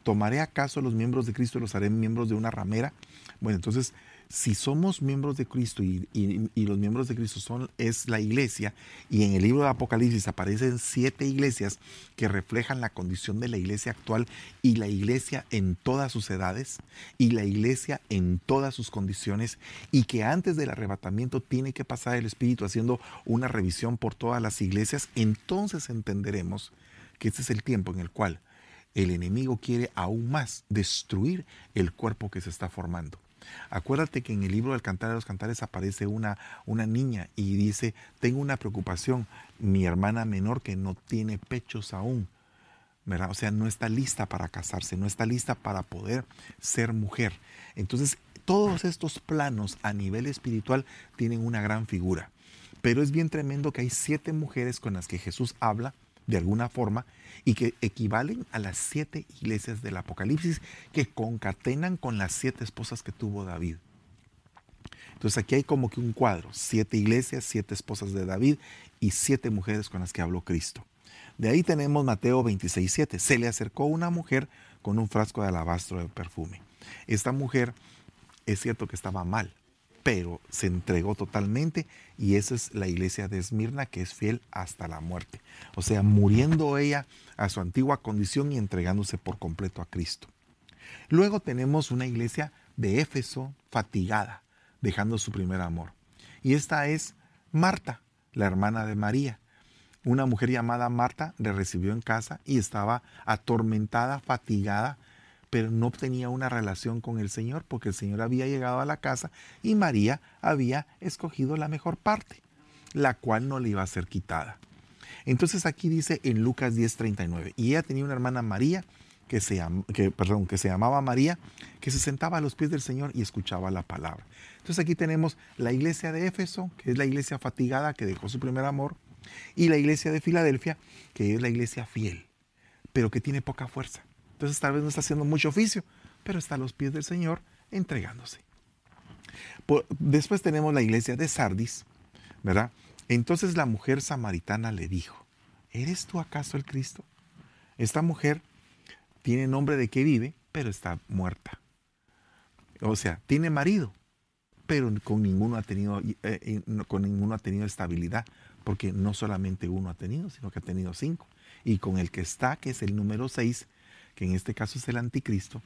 ¿Tomaré acaso los miembros de Cristo y los haré miembros de una ramera? Bueno, entonces si somos miembros de Cristo y, los miembros de Cristo son, es la iglesia, y en el libro de Apocalipsis aparecen siete iglesias que reflejan la condición de la iglesia actual y la iglesia en todas sus edades y la iglesia en todas sus condiciones y que antes del arrebatamiento tiene que pasar el Espíritu haciendo una revisión por todas las iglesias, entonces entenderemos que este es el tiempo en el cual el enemigo quiere aún más destruir el cuerpo que se está formando. Acuérdate que en el libro del Cantar de los Cantares aparece una, una niña y dice, tengo una preocupación, mi hermana menor que no tiene pechos aún. ¿verdad? O sea, no está lista para casarse, no está lista para poder ser mujer. Entonces, todos estos planos a nivel espiritual tienen una gran figura. Pero es bien tremendo que hay siete mujeres con las que Jesús habla de alguna forma y que equivalen a las siete iglesias del Apocalipsis que concatenan con las siete esposas que tuvo David. Entonces aquí hay como que un cuadro, siete iglesias, siete esposas de David y siete mujeres con las que habló Cristo. De ahí tenemos Mateo 26, Se le acercó una mujer con un frasco de alabastro de perfume. Esta mujer es cierto que estaba mal, pero se entregó totalmente y esa es la iglesia de Esmirna que es fiel hasta la muerte. O sea, muriendo ella a su antigua condición y entregándose por completo a Cristo. Luego tenemos una iglesia de Éfeso fatigada, dejando su primer amor. Y esta es Marta, la hermana de María. Una mujer llamada Marta le recibió en casa y estaba atormentada, fatigada, pero no tenía una relación con el Señor porque el Señor había llegado a la casa y María había escogido la mejor parte, la cual no le iba a ser quitada. Entonces aquí dice en Lucas 10:39, y ella tenía una hermana María, que se, que, perdón, que se llamaba María, que se sentaba a los pies del Señor y escuchaba la palabra. Entonces aquí tenemos la iglesia de Éfeso, que es la iglesia fatigada que dejó su primer amor, y la iglesia de Filadelfia, que es la iglesia fiel, pero que tiene poca fuerza. Entonces tal vez no está haciendo mucho oficio, pero está a los pies del Señor entregándose. Después tenemos la iglesia de Sardis, ¿verdad? Entonces la mujer samaritana le dijo, ¿eres tú acaso el Cristo? Esta mujer tiene nombre de que vive, pero está muerta. O sea, tiene marido, pero con ninguno ha tenido, eh, eh, con ninguno ha tenido estabilidad, porque no solamente uno ha tenido, sino que ha tenido cinco. Y con el que está, que es el número seis, que en este caso es el anticristo,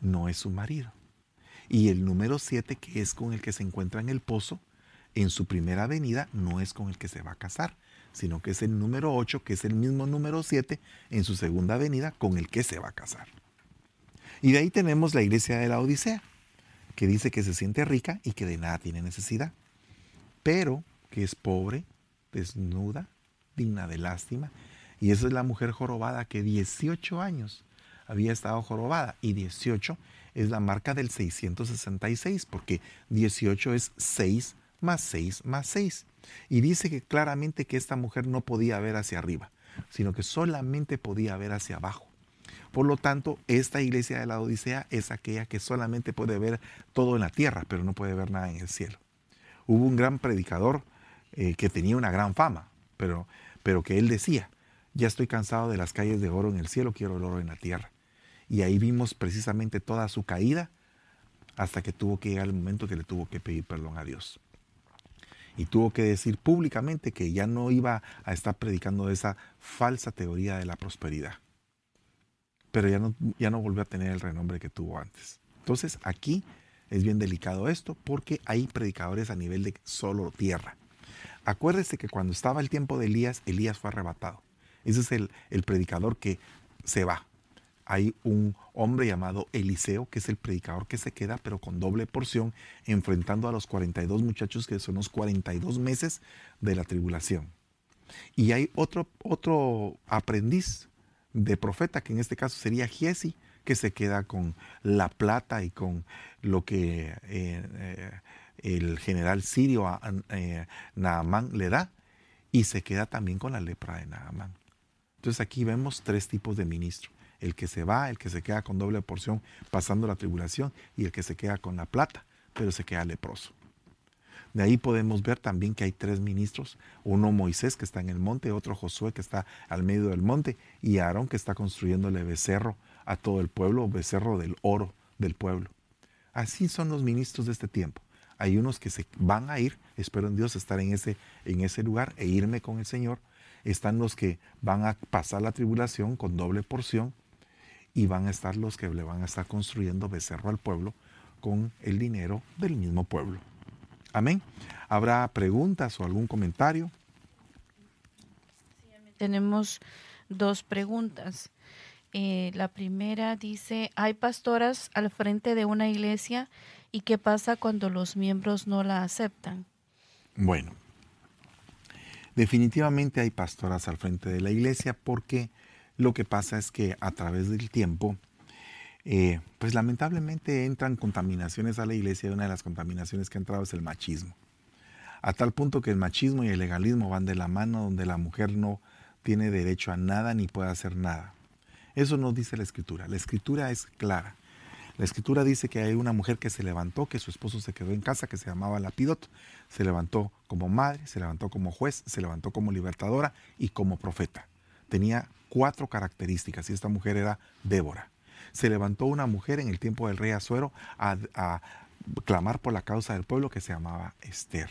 no es su marido. Y el número 7, que es con el que se encuentra en el pozo, en su primera venida no es con el que se va a casar, sino que es el número 8, que es el mismo número 7, en su segunda venida con el que se va a casar. Y de ahí tenemos la iglesia de la Odisea, que dice que se siente rica y que de nada tiene necesidad, pero que es pobre, desnuda, digna de lástima. Y esa es la mujer jorobada que 18 años había estado jorobada y 18 es la marca del 666, porque 18 es 6 más 6 más 6. Y dice que claramente que esta mujer no podía ver hacia arriba, sino que solamente podía ver hacia abajo. Por lo tanto, esta iglesia de la Odisea es aquella que solamente puede ver todo en la tierra, pero no puede ver nada en el cielo. Hubo un gran predicador eh, que tenía una gran fama, pero, pero que él decía, ya estoy cansado de las calles de oro en el cielo, quiero el oro en la tierra. Y ahí vimos precisamente toda su caída hasta que tuvo que llegar el momento que le tuvo que pedir perdón a Dios. Y tuvo que decir públicamente que ya no iba a estar predicando esa falsa teoría de la prosperidad pero ya no, ya no volvió a tener el renombre que tuvo antes. Entonces aquí es bien delicado esto porque hay predicadores a nivel de solo tierra. Acuérdese que cuando estaba el tiempo de Elías, Elías fue arrebatado. Ese es el, predicador que se va. Hay un hombre llamado Eliseo, que es el predicador que se queda, pero con doble porción, enfrentando a los 42 muchachos que son los 42 meses de la tribulación. Y hay otro, otro aprendiz de profeta, que en este caso sería Giesi, que se queda con la plata y con lo que eh, eh, el general sirio a, eh, Naamán le da, y se queda también con la lepra de Naamán. Entonces aquí vemos tres tipos de ministro. El que se va, el que se queda con doble porción pasando la tribulación y el que se queda con la plata, pero se queda leproso. De ahí podemos ver también que hay tres ministros, uno Moisés que está en el monte, otro Josué que está al medio del monte y Aarón que está construyéndole becerro a todo el pueblo, becerro del oro del pueblo. Así son los ministros de este tiempo. Hay unos que se van a ir, espero en Dios estar en ese, en ese lugar e irme con el Señor. Están los que van a pasar la tribulación con doble porción y van a estar los que le van a estar construyendo becerro al pueblo con el dinero del mismo pueblo. Amén. ¿Habrá preguntas o algún comentario? Tenemos dos preguntas. Eh, la primera dice, hay pastoras al frente de una iglesia y qué pasa cuando los miembros no la aceptan. Bueno, definitivamente hay pastoras al frente de la iglesia porque lo que pasa es que a través del tiempo eh, pues lamentablemente entran contaminaciones a la iglesia y una de las contaminaciones que ha entrado es el machismo. A tal punto que el machismo y el legalismo van de la mano donde la mujer no tiene derecho a nada ni puede hacer nada. Eso no dice la escritura. La escritura es clara. La escritura dice que hay una mujer que se levantó, que su esposo se quedó en casa, que se llamaba Lapidot. Se levantó como madre, se levantó como juez, se levantó como libertadora y como profeta. Tenía cuatro características y esta mujer era Débora se levantó una mujer en el tiempo del rey Azuero a, clamar por la causa del pueblo que se llamaba Esther.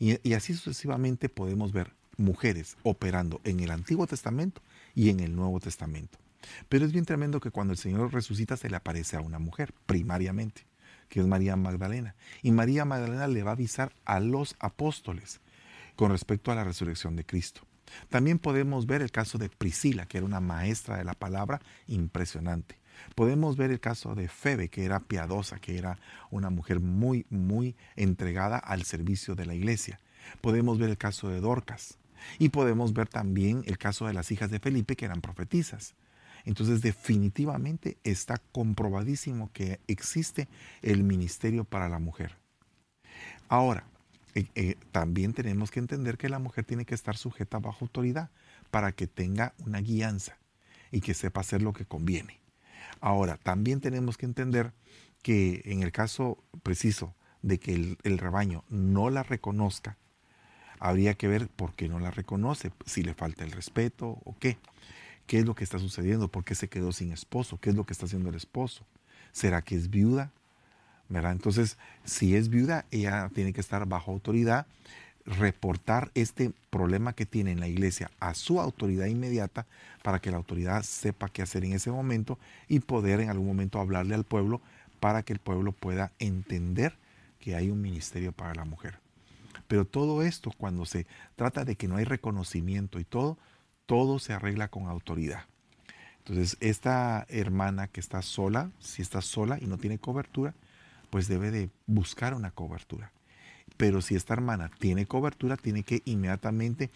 Y, y, así sucesivamente podemos ver mujeres operando en el Antiguo Testamento y en el Nuevo Testamento. Pero es bien tremendo que cuando el Señor resucita se le aparece a una mujer, primariamente, que es María Magdalena. Y María Magdalena le va a avisar a los apóstoles con respecto a la resurrección de Cristo. También podemos ver el caso de Priscila, que era una maestra de la palabra impresionante. Podemos ver el caso de Febe, que era piadosa, que era una mujer muy, muy entregada al servicio de la iglesia. Podemos ver el caso de Dorcas. Y podemos ver también el caso de las hijas de Felipe, que eran profetisas. Entonces definitivamente está comprobadísimo que existe el ministerio para la mujer. Ahora, eh, eh, también tenemos que entender que la mujer tiene que estar sujeta bajo autoridad para que tenga una guianza y que sepa hacer lo que conviene. Ahora, también tenemos que entender que en el caso preciso de que el, el rebaño no la reconozca, habría que ver por qué no la reconoce, si le falta el respeto o qué. ¿Qué es lo que está sucediendo? ¿Por qué se quedó sin esposo? ¿Qué es lo que está haciendo el esposo? ¿Será que es viuda? Entonces, si es viuda, ella tiene que estar bajo autoridad, reportar este problema que tiene en la iglesia a su autoridad inmediata para que la autoridad sepa qué hacer en ese momento y poder en algún momento hablarle al pueblo para que el pueblo pueda entender que hay un ministerio para la mujer. Pero todo esto, cuando se trata de que no hay reconocimiento y todo, todo se arregla con autoridad. Entonces, esta hermana que está sola, si está sola y no tiene cobertura, pues debe de buscar una cobertura. Pero si esta hermana tiene cobertura, tiene que inmediatamente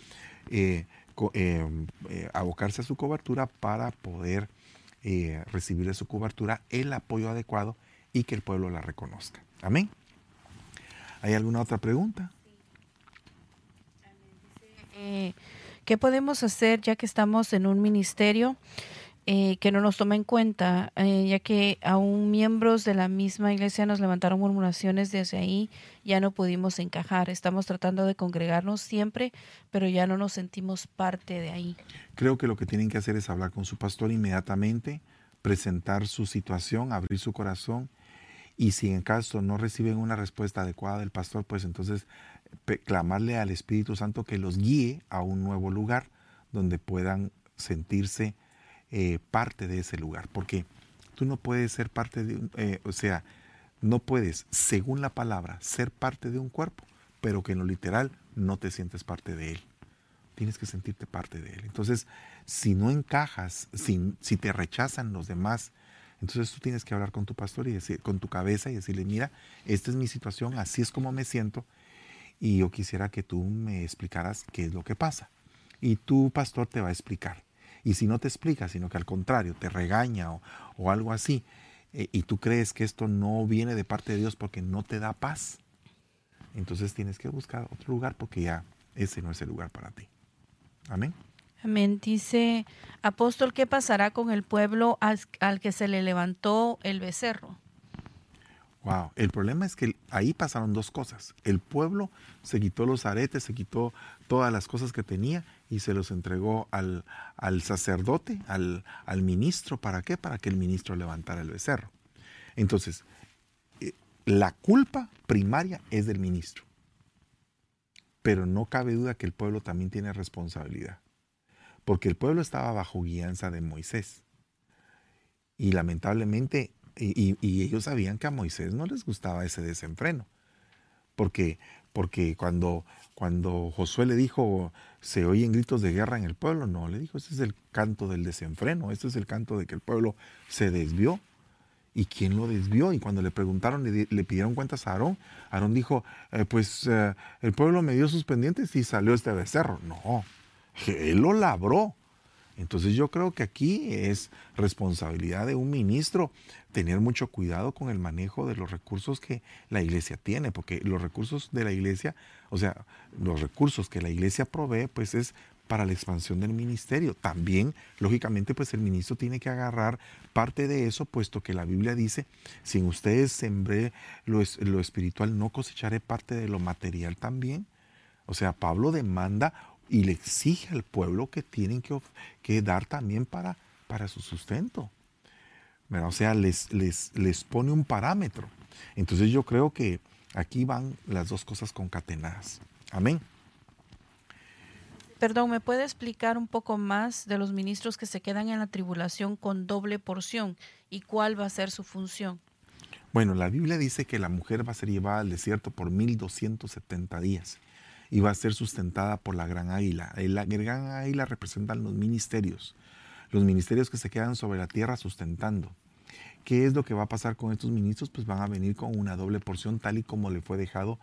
eh, eh, eh, abocarse a su cobertura para poder recibir de su cobertura el apoyo adecuado y que el pueblo la reconozca. Amén. ¿Hay alguna otra pregunta? ¿Qué podemos hacer ya que estamos en un ministerio? Eh, que no nos toma en cuenta, eh, ya que aún miembros de la misma iglesia nos levantaron murmuraciones desde ahí, ya no pudimos encajar. Estamos tratando de congregarnos siempre, pero ya no nos sentimos parte de ahí. Creo que lo que tienen que hacer es hablar con su pastor inmediatamente, presentar su situación, abrir su corazón y si en caso no reciben una respuesta adecuada del pastor, pues entonces clamarle al Espíritu Santo que los guíe a un nuevo lugar donde puedan sentirse eh, parte de ese lugar, porque tú no puedes ser parte de un, eh, o sea, no puedes, según la palabra, ser parte de un cuerpo, pero que en lo literal no te sientes parte de él. Tienes que sentirte parte de él. Entonces, si no encajas, si, si te rechazan los demás, entonces tú tienes que hablar con tu pastor y decir, con tu cabeza y decirle, mira, esta es mi situación, así es como me siento, y yo quisiera que tú me explicaras qué es lo que pasa. Y tu pastor te va a explicar. Y si no te explica, sino que al contrario te regaña o, algo así, eh, y tú crees que esto no viene de parte de Dios porque no te da paz, entonces tienes que buscar otro lugar porque ya ese no es el lugar para ti. Amén. Amén. Dice, apóstol, ¿qué pasará con el pueblo al que se le levantó el becerro? Wow, el problema es que ahí pasaron dos cosas. El pueblo se quitó los aretes, se quitó todas las cosas que tenía y se los entregó al, al sacerdote, al, al, ministro. ¿Para qué? Para que el ministro levantara el becerro. Entonces, eh, la culpa primaria es del ministro. Pero no cabe duda que el pueblo también tiene responsabilidad. Porque el pueblo estaba bajo guianza de Moisés. Y lamentablemente y, ellos sabían que a Moisés no les gustaba ese desenfreno. Porque, porque cuando, cuando Josué le dijo, se oyen gritos de guerra en el pueblo, no, le dijo, ese es el canto del desenfreno, este es el canto de que el pueblo se desvió. ¿Y quién lo desvió? Y cuando le preguntaron, le, pidieron cuentas a Aarón, Aarón dijo, eh, pues eh, el pueblo me dio sus pendientes y salió este becerro. No, él lo labró. Entonces yo creo que aquí es responsabilidad de un ministro tener mucho cuidado con el manejo de los recursos que la iglesia tiene, porque los recursos de la iglesia, o sea, los recursos que la iglesia provee, pues es para la expansión del ministerio. También, lógicamente, pues el ministro tiene que agarrar parte de eso, puesto que la Biblia dice, sin ustedes sembré lo, lo espiritual, no cosecharé parte de lo material también. O sea, Pablo demanda y le exige al pueblo que tienen que, dar también para, para su sustento. O sea, les, les, les pone un parámetro. Entonces yo creo que aquí van las dos cosas concatenadas. Amén. Perdón, ¿me puede explicar un poco más de los ministros que se quedan en la tribulación con doble porción y cuál va a ser su función? Bueno, la Biblia dice que la mujer va a ser llevada al desierto por 1270 días y va a ser sustentada por la gran águila. La gran águila representan los ministerios, los ministerios que se quedan sobre la tierra sustentando. ¿Qué es lo que va a pasar con estos ministros? Pues van a venir con una doble porción, tal y como le fue dejado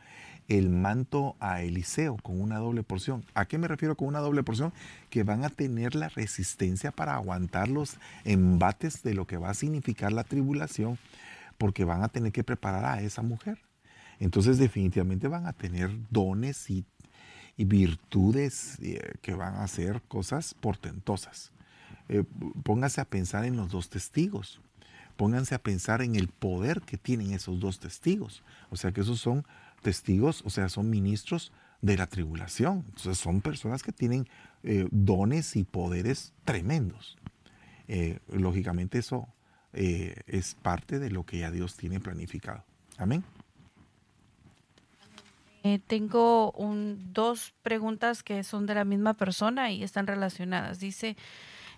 el manto a Eliseo, con una doble porción. ¿A qué me refiero con una doble porción? Que van a tener la resistencia para aguantar los embates de lo que va a significar la tribulación, porque van a tener que preparar a esa mujer. Entonces definitivamente van a tener dones y y virtudes eh, que van a ser cosas portentosas. Eh, pónganse a pensar en los dos testigos. Pónganse a pensar en el poder que tienen esos dos testigos. O sea que esos son testigos, o sea, son ministros de la tribulación. Entonces son personas que tienen eh, dones y poderes tremendos. lógicamente eso es parte de lo que ya Dios tiene planificado. Amén. Eh, tengo un, dos preguntas que son de la misma persona y están relacionadas. Dice,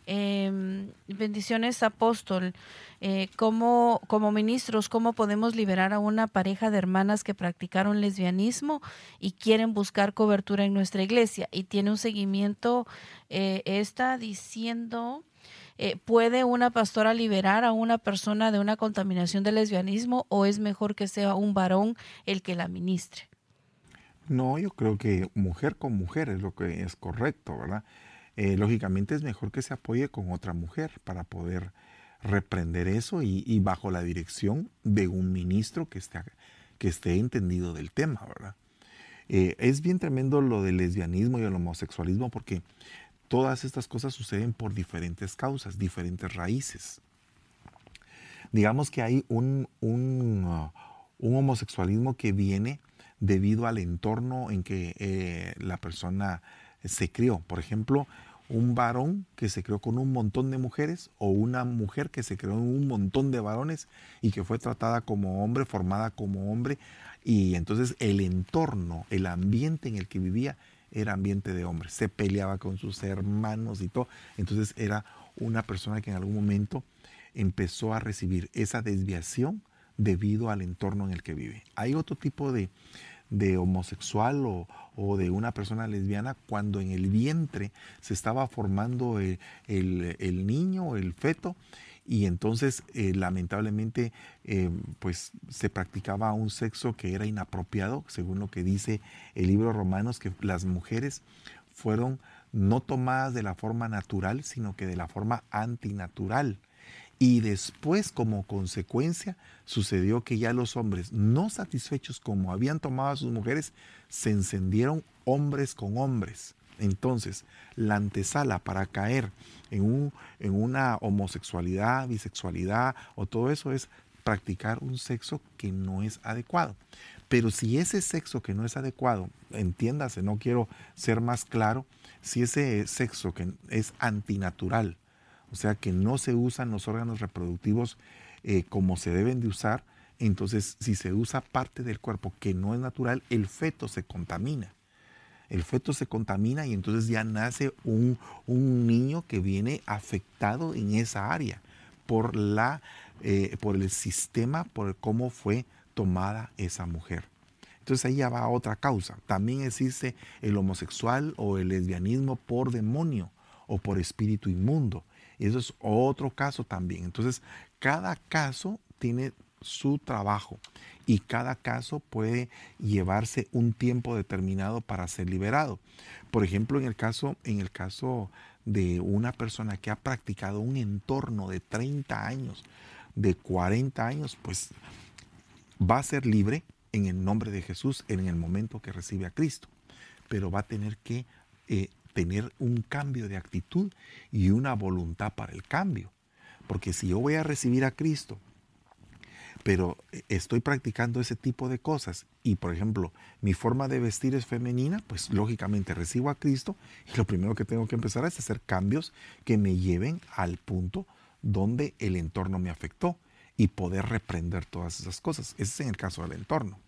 Em, bendiciones, apóstol. Eh, como ministros, ¿cómo podemos liberar a una pareja de hermanas que practicaron lesbianismo y quieren buscar cobertura en nuestra iglesia? Y tiene un seguimiento, eh, está diciendo, eh, ¿puede una pastora liberar a una persona de una contaminación de lesbianismo o es mejor que sea un varón el que la ministre? No, yo creo que mujer con mujer es lo que es correcto, ¿verdad? Eh, lógicamente es mejor que se apoye con otra mujer para poder reprender eso y, bajo la dirección de un ministro que esté, que esté entendido del tema, ¿verdad? Eh, es bien tremendo lo del lesbianismo y el homosexualismo porque todas estas cosas suceden por diferentes causas, diferentes raíces. Digamos que hay un, un, uh, un homosexualismo que viene debido al entorno en que eh, la persona se crió. Por ejemplo, un varón que se crió con un montón de mujeres o una mujer que se creó en un montón de varones y que fue tratada como hombre, formada como hombre. Y entonces el entorno, el ambiente en el que vivía era ambiente de hombre. Se peleaba con sus hermanos y todo. Entonces era una persona que en algún momento empezó a recibir esa desviación debido al entorno en el que vive. Hay otro tipo de, de homosexual o, de una persona lesbiana cuando en el vientre se estaba formando el, el, niño, el feto, y entonces eh, lamentablemente eh, pues se practicaba un sexo que era inapropiado, según lo que dice el libro Romanos, que las mujeres fueron no tomadas de la forma natural, sino que de la forma antinatural. Y después, como consecuencia, sucedió que ya los hombres, no satisfechos como habían tomado a sus mujeres, se encendieron hombres con hombres. Entonces, la antesala para caer en, un, en una homosexualidad, bisexualidad o todo eso es practicar un sexo que no es adecuado. Pero si ese sexo que no es adecuado, entiéndase, no quiero ser más claro, si ese sexo que es antinatural, o sea que no se usan los órganos reproductivos eh, como se deben de usar, entonces si se usa parte del cuerpo que no es natural, el feto se contamina. El feto se contamina y entonces ya nace un, niño que viene afectado en esa área por, la, eh, por el sistema, por cómo fue tomada esa mujer. Entonces ahí ya va otra causa. También existe el homosexual o el lesbianismo por demonio o por espíritu inmundo. Eso es otro caso también. Entonces, cada caso tiene su trabajo y cada caso puede llevarse un tiempo determinado para ser liberado. Por ejemplo, en el caso, en el caso de una persona que ha practicado un entorno de 30 años, de 40 años, pues va a ser libre en el nombre de Jesús en el momento que recibe a Cristo, pero va a tener que eh, tener un cambio de actitud y una voluntad para el cambio. Porque si yo voy a recibir a Cristo, pero estoy practicando ese tipo de cosas y, por ejemplo, mi forma de vestir es femenina, pues lógicamente recibo a Cristo y lo primero que tengo que empezar es hacer cambios que me lleven al punto donde el entorno me afectó y poder reprender todas esas cosas. Ese es en el caso del entorno.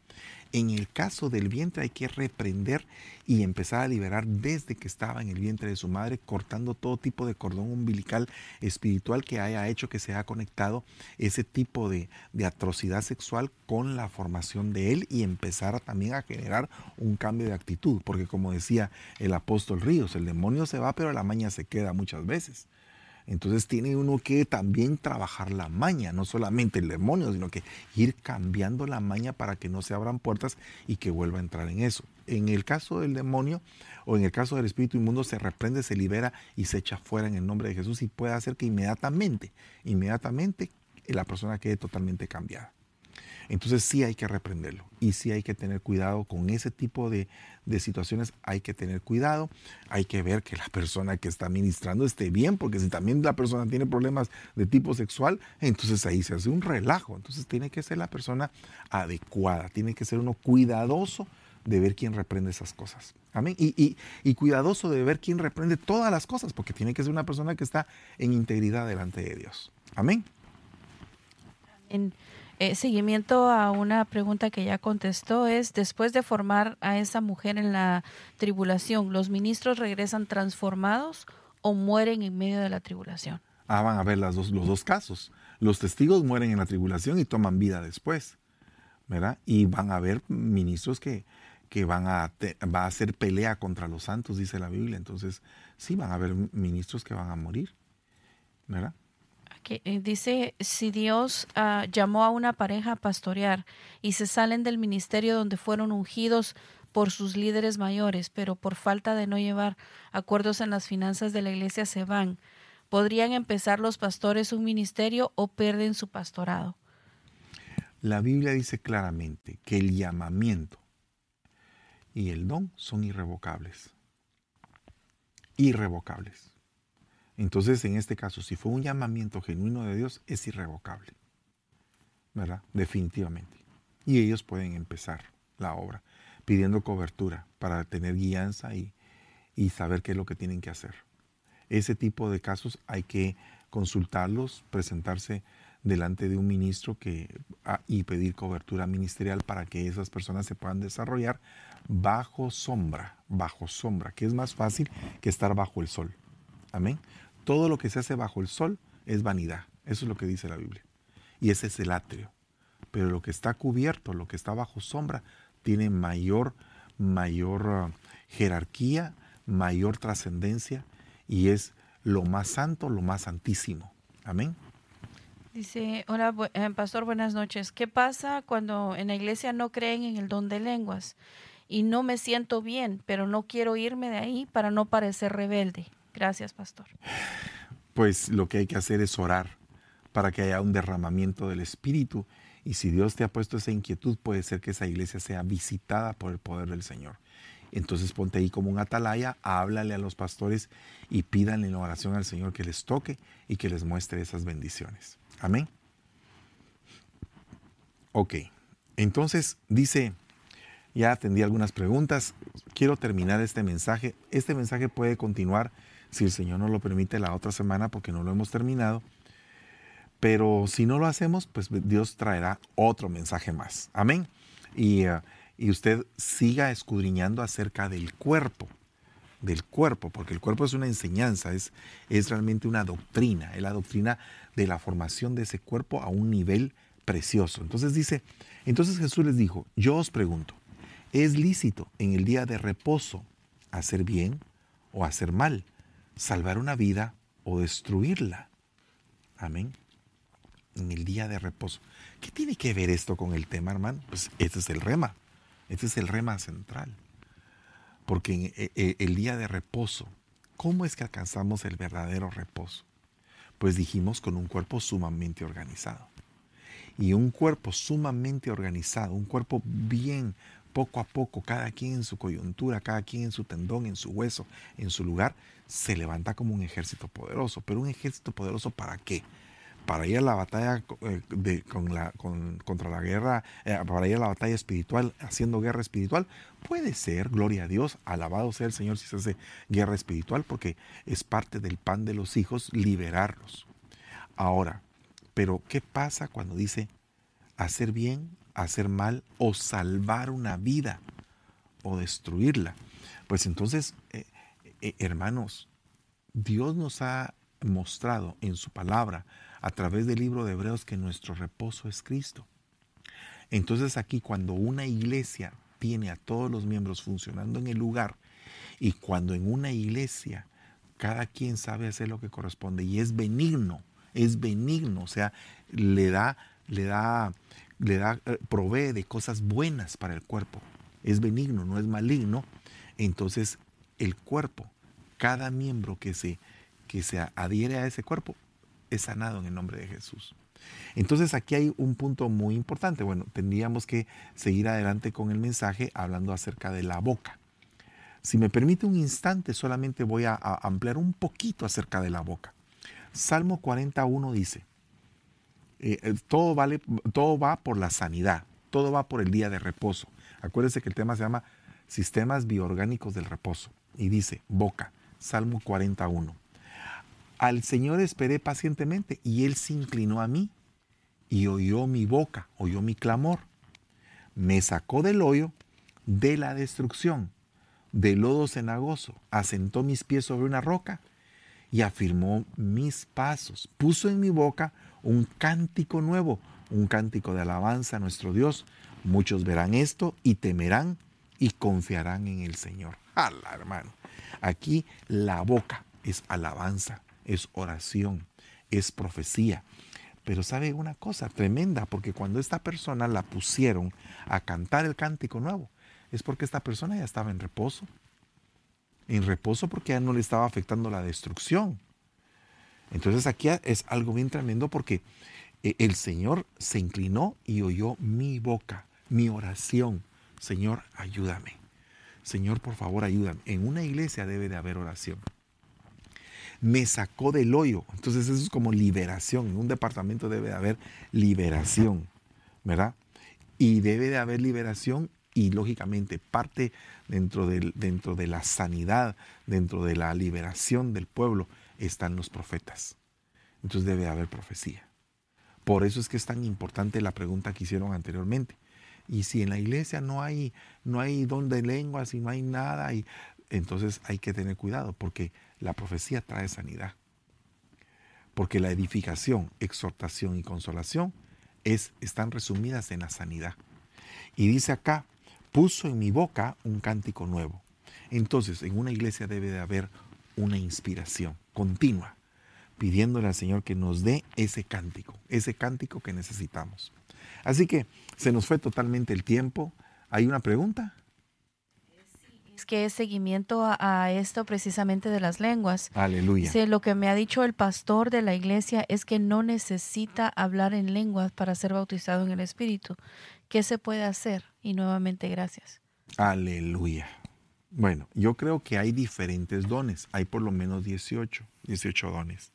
En el caso del vientre hay que reprender y empezar a liberar desde que estaba en el vientre de su madre, cortando todo tipo de cordón umbilical espiritual que haya hecho que se haya conectado ese tipo de, atrocidad sexual con la formación de él y empezar también a generar un cambio de actitud. Porque como decía el apóstol Ríos, el demonio se va pero la maña se queda muchas veces. Entonces tiene uno que también trabajar la maña, no solamente el demonio, sino que ir cambiando la maña para que no se abran puertas y que vuelva a entrar en eso. En el caso del demonio o en el caso del espíritu inmundo se reprende, se libera y se echa fuera en el nombre de Jesús y puede hacer que inmediatamente, inmediatamente la persona quede totalmente cambiada. Entonces sí hay que reprenderlo y sí hay que tener cuidado con ese tipo de, situaciones. Hay que tener cuidado, hay que ver que la persona que está ministrando esté bien, porque si también la persona tiene problemas de tipo sexual, entonces ahí se hace un relajo. Entonces tiene que ser la persona adecuada, tiene que ser uno cuidadoso de ver quién reprende esas cosas. Amén. Y, cuidadoso de ver quién reprende todas las cosas, porque tiene que ser una persona que está en integridad delante de Dios. Amén. Eh, seguimiento a una pregunta que ya contestó es, después de formar a esa mujer en la tribulación, ¿los ministros regresan transformados o mueren en medio de la tribulación. Ah, van a ver las dos, los dos casos. Los testigos mueren en la tribulación y toman vida después, ¿verdad? Y van a haber ministros que, que van a, va a hacer pelea contra los santos, dice la Biblia. Entonces, sí, van a haber ministros que van a morir, ¿verdad? Eh, dice, si Dios ah, llamó a una pareja a pastorear y se salen del ministerio donde fueron ungidos por sus líderes mayores, pero por falta de no llevar acuerdos en las finanzas de la iglesia se van, ¿podrían empezar los pastores un ministerio o pierden su pastorado? La Biblia dice claramente que el llamamiento y el don son irrevocables. Irrevocables. Entonces, en este caso, si fue un llamamiento genuino de Dios, es irrevocable. ¿Verdad? Definitivamente. Y ellos pueden empezar la obra pidiendo cobertura para tener guianza y, saber qué es lo que tienen que hacer. Ese tipo de casos hay que consultarlos, presentarse delante de un ministro ah, y pedir cobertura ministerial para que esas personas se puedan desarrollar bajo sombra, bajo sombra, que es más fácil que estar bajo el sol. Amén. Todo lo que se hace bajo el sol es vanidad. Eso es lo que dice la Biblia. Y ese es el atrio. Pero lo que está cubierto, lo que está bajo sombra, tiene mayor, mayor ah, jerarquía, mayor trascendencia y es lo más santo, lo más santísimo. Amén. Dice, hola, eh, pastor, buenas noches. ¿Qué pasa cuando en la iglesia no creen en el don de lenguas? Y no me siento bien, pero no quiero irme de ahí para no parecer rebelde. Gracias, pastor. Pues lo que hay que hacer es orar para que haya un derramamiento del Espíritu. Y si Dios te ha puesto esa inquietud, puede ser que esa iglesia sea visitada por el poder del Señor. Entonces ponte ahí como un atalaya, háblale a los pastores y pídanle en oración al Señor que les toque y que les muestre esas bendiciones. Amén. Ok, entonces dice, ya atendí algunas preguntas, quiero terminar este mensaje. Este mensaje puede continuar si el Señor nos lo permite la otra semana porque no lo hemos terminado. Pero si no lo hacemos, pues Dios traerá otro mensaje más. Amén. Y, uh, y usted siga escudriñando acerca del cuerpo, del cuerpo, porque el cuerpo es una enseñanza, es, es realmente una doctrina, es la doctrina de la formación de ese cuerpo a un nivel precioso. Entonces dice, entonces Jesús les dijo, yo os pregunto, ¿es lícito en el día de reposo hacer bien o hacer mal? Salvar una vida o destruirla. Amén. En el día de reposo. ¿Qué tiene que ver esto con el tema, hermano? Pues este es el rema. Este es el rema central. Porque en e, e, el día de reposo, ¿cómo es que alcanzamos el verdadero reposo? Pues dijimos con un cuerpo sumamente organizado. Y un cuerpo sumamente organizado, un cuerpo bien poco a poco, cada quien en su coyuntura, cada quien en su tendón, en su hueso, en su lugar, se levanta como un ejército poderoso. Pero un ejército poderoso para qué? Para ir a la batalla eh, de, contra la guerra, eh, para ir a la batalla espiritual, haciendo guerra espiritual, puede ser, gloria a Dios, alabado sea el Señor si se hace guerra espiritual, porque es parte del pan de los hijos liberarlos. Ahora, pero ¿qué pasa cuando dice hacer bien hacer mal o salvar una vida o destruirla. Pues entonces, eh, eh, hermanos, Dios nos ha mostrado en su palabra a través del libro de Hebreos que nuestro reposo es Cristo. Entonces aquí cuando una iglesia tiene a todos los miembros funcionando en el lugar y cuando en una iglesia cada quien sabe hacer lo que corresponde y es benigno, es benigno, o sea, le da, le da le da, eh, provee de cosas buenas para el cuerpo. Es benigno, no es maligno. Entonces, el cuerpo, cada miembro que se, que se adhiere a ese cuerpo, es sanado en el nombre de Jesús. Entonces aquí hay un punto muy importante. Bueno, tendríamos que seguir adelante con el mensaje hablando acerca de la boca. Si me permite un instante, solamente voy a, ampliar un poquito acerca de la boca. Salmo 41 dice, eh, eh, todo, vale, todo va por la sanidad, todo va por el día de reposo. Acuérdense que el tema se llama sistemas bioorgánicos del reposo y dice, boca, Salmo 41. Al Señor esperé pacientemente y Él se inclinó a mí y oyó mi boca, oyó mi clamor. Me sacó del hoyo de la destrucción, del lodo cenagoso, asentó mis pies sobre una roca y afirmó mis pasos. Puso en mi boca un cántico nuevo, un cántico de alabanza a nuestro Dios. Muchos verán esto y temerán y confiarán en el Señor. ¡Hala, hermano! Aquí la boca es alabanza, es oración, es profecía. Pero sabe una cosa tremenda, porque cuando esta persona la pusieron a cantar el cántico nuevo, es porque esta persona ya estaba en reposo. En reposo porque ya no le estaba afectando la destrucción. Entonces aquí es algo bien tremendo porque eh, el Señor se inclinó y oyó mi boca, mi oración. Señor, ayúdame. Señor, por favor, ayúdame. En una iglesia debe de haber oración. Me sacó del hoyo. Entonces eso es como liberación. En un departamento debe de haber liberación, ¿verdad? Y debe de haber liberación y lógicamente parte dentro, dentro de la sanidad, dentro de la liberación del pueblo, están los profetas. Entonces debe haber profecía. Por eso es que es tan importante la pregunta que hicieron anteriormente. Y si en la iglesia no hay, no hay don de lenguas y no hay nada, y, entonces hay que tener cuidado porque la profecía trae sanidad. Porque la edificación, exhortación y consolación es, están resumidas en la sanidad. Y dice acá, puso en mi boca un cántico nuevo. Entonces, en una iglesia debe de haber una inspiración continua, pidiéndole al Señor que nos dé ese cántico, ese cántico que necesitamos. Así que se nos fue totalmente el tiempo. ¿Hay una pregunta? Es que es seguimiento a, esto precisamente de las lenguas. Aleluya. lo que me ha dicho el pastor de la iglesia es que no necesita hablar en lenguas para ser bautizado en el Espíritu. ¿Qué se puede hacer? Y nuevamente gracias. Aleluya. Bueno, yo creo que hay diferentes dones. Hay por lo menos 18, 18 dones.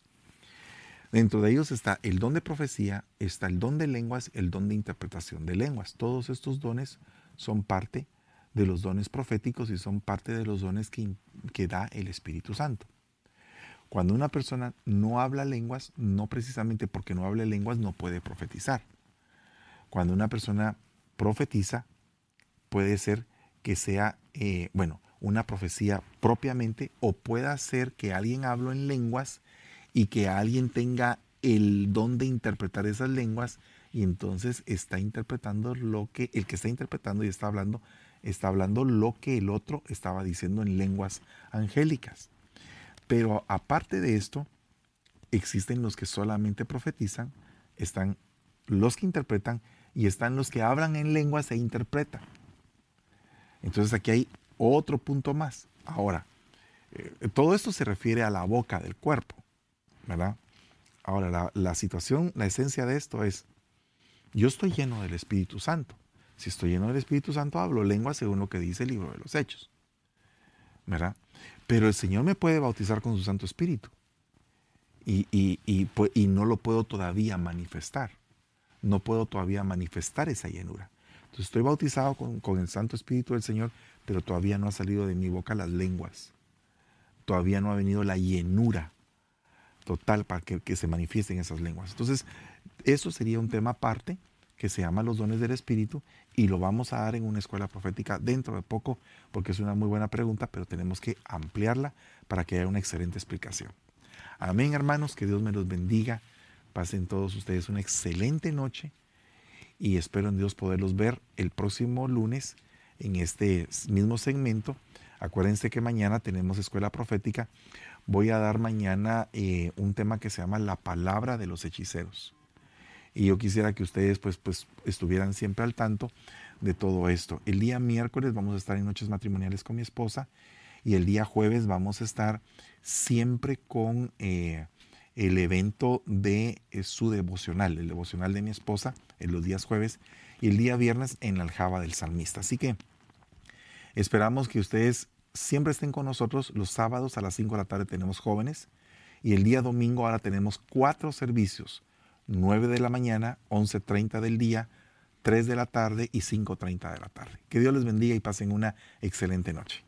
Dentro de ellos está el don de profecía, está el don de lenguas, el don de interpretación de lenguas. Todos estos dones son parte de los dones proféticos y son parte de los dones que, da el Espíritu Santo. Cuando una persona no habla lenguas, no precisamente porque no hable lenguas no puede profetizar. Cuando una persona profetiza, puede ser que sea, eh, bueno, una profecía propiamente o pueda ser que alguien hable en lenguas y que alguien tenga el don de interpretar esas lenguas y entonces está interpretando lo que el que está interpretando y está hablando está hablando lo que el otro estaba diciendo en lenguas angélicas. Pero aparte de esto, existen los que solamente profetizan, están los que interpretan y están los que hablan en lenguas e interpretan. Entonces aquí hay otro punto más. Ahora, eh, todo esto se refiere a la boca del cuerpo. ¿Verdad? Ahora, la, situación, la esencia de esto es, yo estoy lleno del Espíritu Santo. Si estoy lleno del Espíritu Santo, hablo lengua según lo que dice el libro de los Hechos. ¿Verdad? Pero el Señor me puede bautizar con su Santo Espíritu. Y, no lo puedo todavía manifestar. No puedo todavía manifestar esa llenura. Entonces estoy bautizado con, con el Santo Espíritu del Señor, pero todavía no ha salido de mi boca las lenguas. Todavía no ha venido la llenura total para que, se manifiesten esas lenguas. Entonces, eso sería un tema aparte que se llama los dones del Espíritu y lo vamos a dar en una escuela profética dentro de poco porque es una muy buena pregunta, pero tenemos que ampliarla para que haya una excelente explicación. Amén, hermanos, que Dios me los bendiga. Pasen todos ustedes una excelente noche y espero en Dios poderlos ver el próximo lunes en este mismo segmento. Acuérdense que mañana tenemos escuela profética voy a dar mañana eh, un tema que se llama la palabra de los hechiceros. Y yo quisiera que ustedes pues, pues estuvieran siempre al tanto de todo esto. El día miércoles vamos a estar en noches matrimoniales con mi esposa y el día jueves vamos a estar siempre con eh, el evento de eh, su devocional, el devocional de mi esposa en los días jueves y el día viernes en la aljaba del salmista. Así que esperamos que ustedes siempre estén con nosotros. Los sábados a las 5 de la tarde tenemos jóvenes y el día domingo ahora tenemos cuatro servicios. 9 de la mañana, 11.30 del día, 3 de la tarde y 5.30 de la tarde. Que Dios les bendiga y pasen una excelente noche.